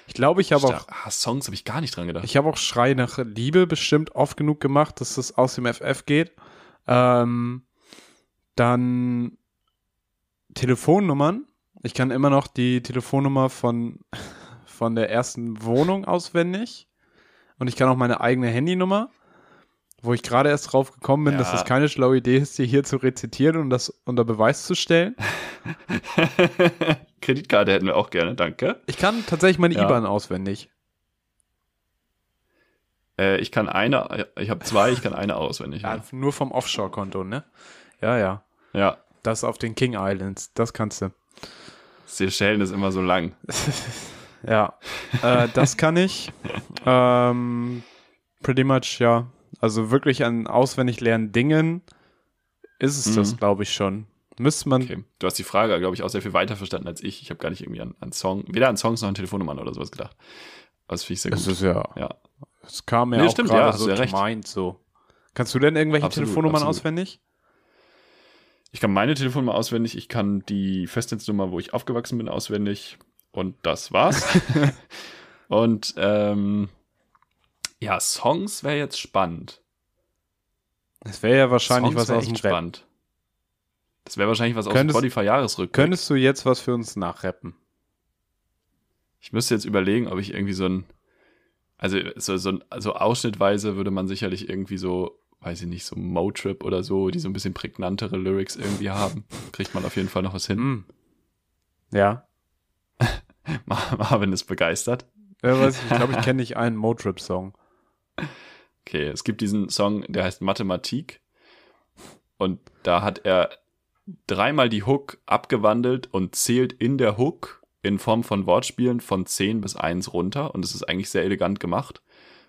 Ich glaube, ich habe auch ah, Songs habe ich gar nicht dran gedacht. Ich habe auch Schrei nach Liebe bestimmt oft genug gemacht, dass das aus dem FF geht. Ähm, dann Telefonnummern. Ich kann immer noch die Telefonnummer von, von der ersten Wohnung auswendig. Und ich kann auch meine eigene Handynummer, wo ich gerade erst drauf gekommen bin, Ja. dass das keine schlaue Idee ist, die hier zu rezitieren und das unter Beweis zu stellen. Kreditkarte hätten wir auch gerne, danke. Ich kann tatsächlich meine Ja. IBAN auswendig. Äh, ich kann eine, ich habe zwei, ich kann eine auswendig. Ja, Ja, nur vom Offshore-Konto, ne? Ja, ja. ja. Das auf den King Islands, das kannst du. Seychellen ist immer so lang. Ja, äh, das kann ich. ähm, pretty much, ja. Also wirklich an auswendig lernen Dingen ist es das, Mhm. glaube ich, schon. Müsste man. Okay. Du hast die Frage, glaube ich, auch sehr viel weiter verstanden als ich. Ich habe gar nicht irgendwie an, an Song, weder an Songs noch an Telefonnummern oder sowas gedacht. Das finde ich sehr gut. Es ist ja. ja. Es kam mir Nee, auch stimmt, ja, so ja mind, so. Kannst du denn irgendwelche Absolut, Telefonnummern absolut. auswendig? Ich kann meine Telefonnummer auswendig, ich kann die Festnetznummer, wo ich aufgewachsen bin, auswendig. Und das war's. und ähm, ja, Songs wäre jetzt spannend. Das wäre ja wahrscheinlich Songs was wär aus dem Rap. spannend. Das wäre wahrscheinlich was aus Könntest- dem Spotify-Jahresrückblick. Könntest du jetzt was für uns nachrappen? Ich müsste jetzt überlegen, ob ich irgendwie so ein, also so, so, also ausschnittweise würde man sicherlich irgendwie so, weiß ich nicht, so Motrip oder so, die so ein bisschen prägnantere Lyrics irgendwie haben. Kriegt man auf jeden Fall noch was hin. Hm. Ja. Mar- Marvin ist begeistert. Ja, weiß ich ich glaube, ich kenne nicht einen Motrip-Song. Okay, es gibt diesen Song, der heißt Mathematik. Und da hat er dreimal die Hook abgewandelt und zählt in der Hook in Form von Wortspielen von 10 bis 1 runter. Und es ist eigentlich sehr elegant gemacht.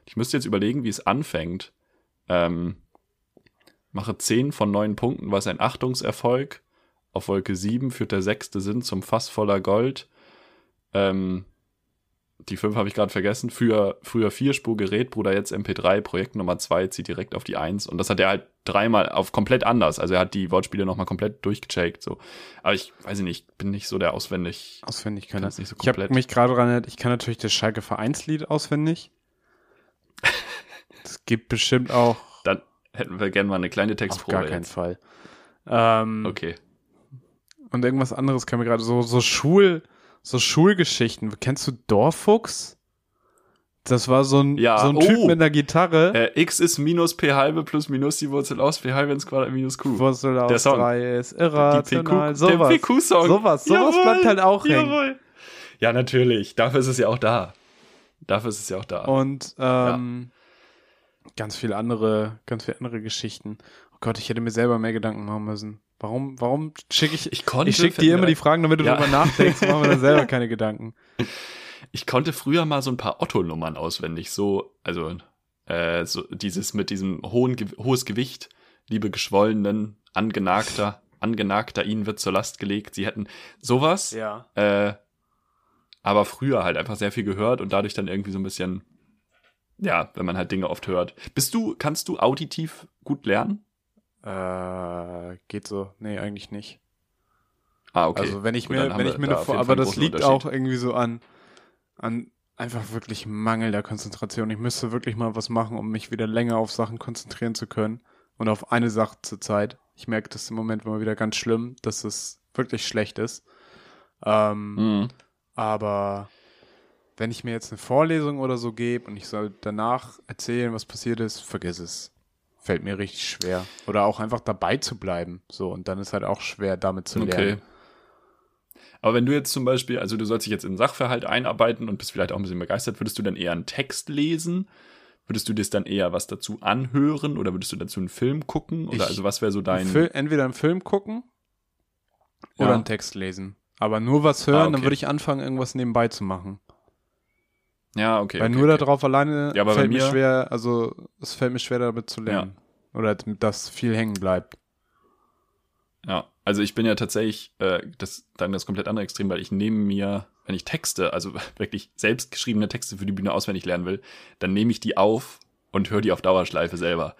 Ich müsste jetzt überlegen, wie es anfängt. Ähm, mache 10 von 9 Punkten, was ein Achtungserfolg. Auf Wolke 7 führt der sechste Sinn zum Fass voller Gold. Ähm, die 5 habe ich gerade vergessen. Für früher Vierspurgerät, Bruder jetzt MP3, Projekt Nummer 2 zieht direkt auf die 1. Und das hat er halt dreimal auf komplett anders. Also er hat die Wortspiele nochmal komplett durchgecheckt. So. Aber ich weiß nicht, ich bin nicht so der auswendig. Auswendig kann es nicht so Ich habe komplett. mich gerade daran erinnert, ich kann natürlich das Schalke Vereinslied auswendig. Es gibt bestimmt auch Dann hätten wir gerne mal eine kleine auf Textprobe. gar keinen jetzt. Fall. Ähm, Okay. Und irgendwas anderes kann mir gerade so so Schul so Schulgeschichten. Kennst du Dorfuchs? Das war so ein Ja, so ein Typ oh. mit einer Gitarre. Äh, x ist minus p halbe plus minus die Wurzel aus p halbe ins Quadrat minus q. Wurzel der aus Song. drei ist Die irrational. PQ, Sowas. der PQ-Song. Sowas, sowas bleibt halt auch hängen. Jawohl. Ja, natürlich. Dafür ist es ja auch da. Dafür ist es ja auch da. Und ähm, ganz viele andere, ganz viele andere Geschichten. Oh Gott, ich hätte mir selber mehr Gedanken machen müssen. Warum, warum schicke ich, Ich konnte ich schicke dir immer die Fragen, damit du Ja. darüber nachdenkst, machen wir dann selber keine Gedanken. Ich konnte früher mal so ein paar Otto-Nummern auswendig. So, also äh, so dieses mit diesem hohen, hohes Gewicht, liebe Geschwollenen, angenagter, angenagter, ihnen wird zur Last gelegt. Sie hätten sowas. Ja. Äh, aber früher halt einfach sehr viel gehört und dadurch dann irgendwie so ein bisschen, ja, wenn man halt Dinge oft hört. Bist du, kannst du auditiv gut lernen? Äh, geht so. Nee, eigentlich nicht. Ah, okay. Also wenn ich Gut, mir, wenn ich mir eine Vor aber das liegt auch irgendwie so an, an einfach wirklich mangelnder Konzentration. Ich müsste wirklich mal was machen, um mich wieder länger auf Sachen konzentrieren zu können und auf eine Sache zur Zeit. Ich merke das im Moment immer wieder ganz schlimm, dass es wirklich schlecht ist. Ähm, Mhm. aber wenn ich mir jetzt eine Vorlesung oder so gebe und ich soll danach erzählen, was passiert ist, vergiss es. Fällt mir richtig schwer. Oder auch einfach dabei zu bleiben. So, und dann ist halt auch schwer, damit zu Okay. lernen. Aber wenn du jetzt zum Beispiel, also du sollst dich jetzt in den Sachverhalt einarbeiten und bist vielleicht auch ein bisschen begeistert, würdest du dann eher einen Text lesen? Würdest du dir dann eher was dazu anhören oder würdest du dazu einen Film gucken? Oder Ich- also was wäre so dein. Entweder einen Film gucken oder Ja. einen Text lesen. Aber nur was hören, Ah, okay. dann würde ich anfangen, irgendwas nebenbei zu machen. Ja, okay. Weil okay, nur okay. darauf alleine Ja, fällt mir schwer, also es fällt mir schwer damit zu lernen. Oder dass viel hängen bleibt. Ja, also ich bin ja tatsächlich äh, das dann das komplett andere Extrem, weil ich nehme mir, wenn ich Texte, also wirklich selbstgeschriebene Texte für die Bühne auswendig lernen will, dann nehme ich die auf und höre die auf Dauerschleife selber.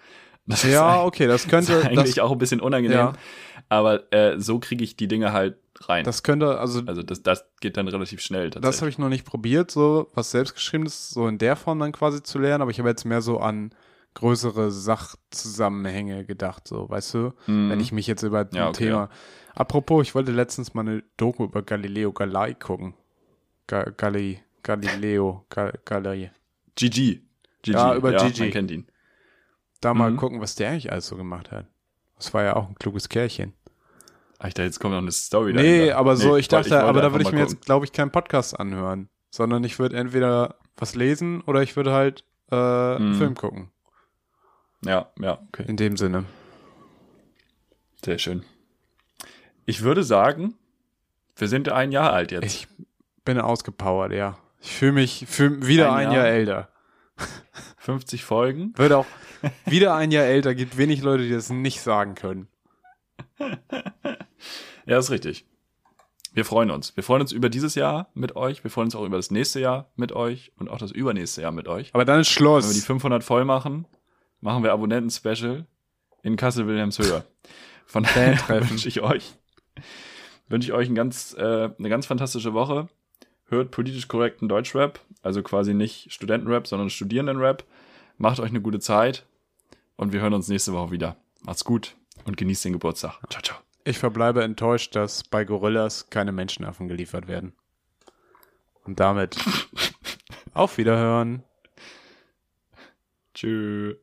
Das ist Ja, okay, das könnte, ist eigentlich das, auch ein bisschen unangenehm, Ja. aber äh, so kriege ich die Dinge halt rein. das könnte, also also das, das geht dann relativ schnell Das habe ich noch nicht probiert, so was selbstgeschriebenes, so in der Form dann quasi zu lernen, aber ich habe jetzt mehr so an größere Sachzusammenhänge gedacht, so, weißt du, Mhm. wenn ich mich jetzt über ein Ja, okay, Thema. Apropos, ich wollte letztens mal eine Doku über Galileo Galilei gucken. Ga Gali Galileo Ga Galilei. GG. GG. Ja, über GG. Man kennt ihn. Da mal Mhm. gucken, was der eigentlich alles so gemacht hat. Das war ja auch ein kluges Kerlchen. Ach, ich dachte, jetzt kommt noch eine Story Nee, dahinter. aber so, Nee, ich dachte, wollte aber da würde ich mir gucken. jetzt, glaube ich, keinen Podcast anhören, sondern ich würde entweder was lesen oder ich würde halt äh, einen Mhm. Film gucken. Ja, ja, okay. In dem Sinne. Sehr schön. Ich würde sagen, wir sind ein Jahr alt jetzt. Ich bin ausgepowert, ja. Ich fühle mich fühl wieder Ein ein, Jahr? Jahr älter. 50 Folgen. Würde auch wieder ein Jahr älter. Gibt wenig Leute, die das nicht sagen können. Ja, ist richtig. Wir freuen uns. Wir freuen uns über dieses Jahr mit euch. Wir freuen uns auch über das nächste Jahr mit euch und auch das übernächste Jahr mit euch. Aber dann ist Wenn wir die Schluss. 500 voll machen, machen wir Abonnenten-Special in Kassel-Wilhelmshöhe. Von daher wünsche ich euch, wünsche ich euch ein ganz, äh, eine ganz fantastische Woche. Hört politisch korrekten Deutschrap, also quasi nicht Studentenrap, sondern Studierendenrap. Macht euch eine gute Zeit und wir hören uns nächste Woche wieder. Macht's gut und genießt den Geburtstag. Ciao, ciao. Ich verbleibe enttäuscht, dass bei Gorillas keine Menschenaffen geliefert werden. Und damit auf Wiederhören. Tschüss.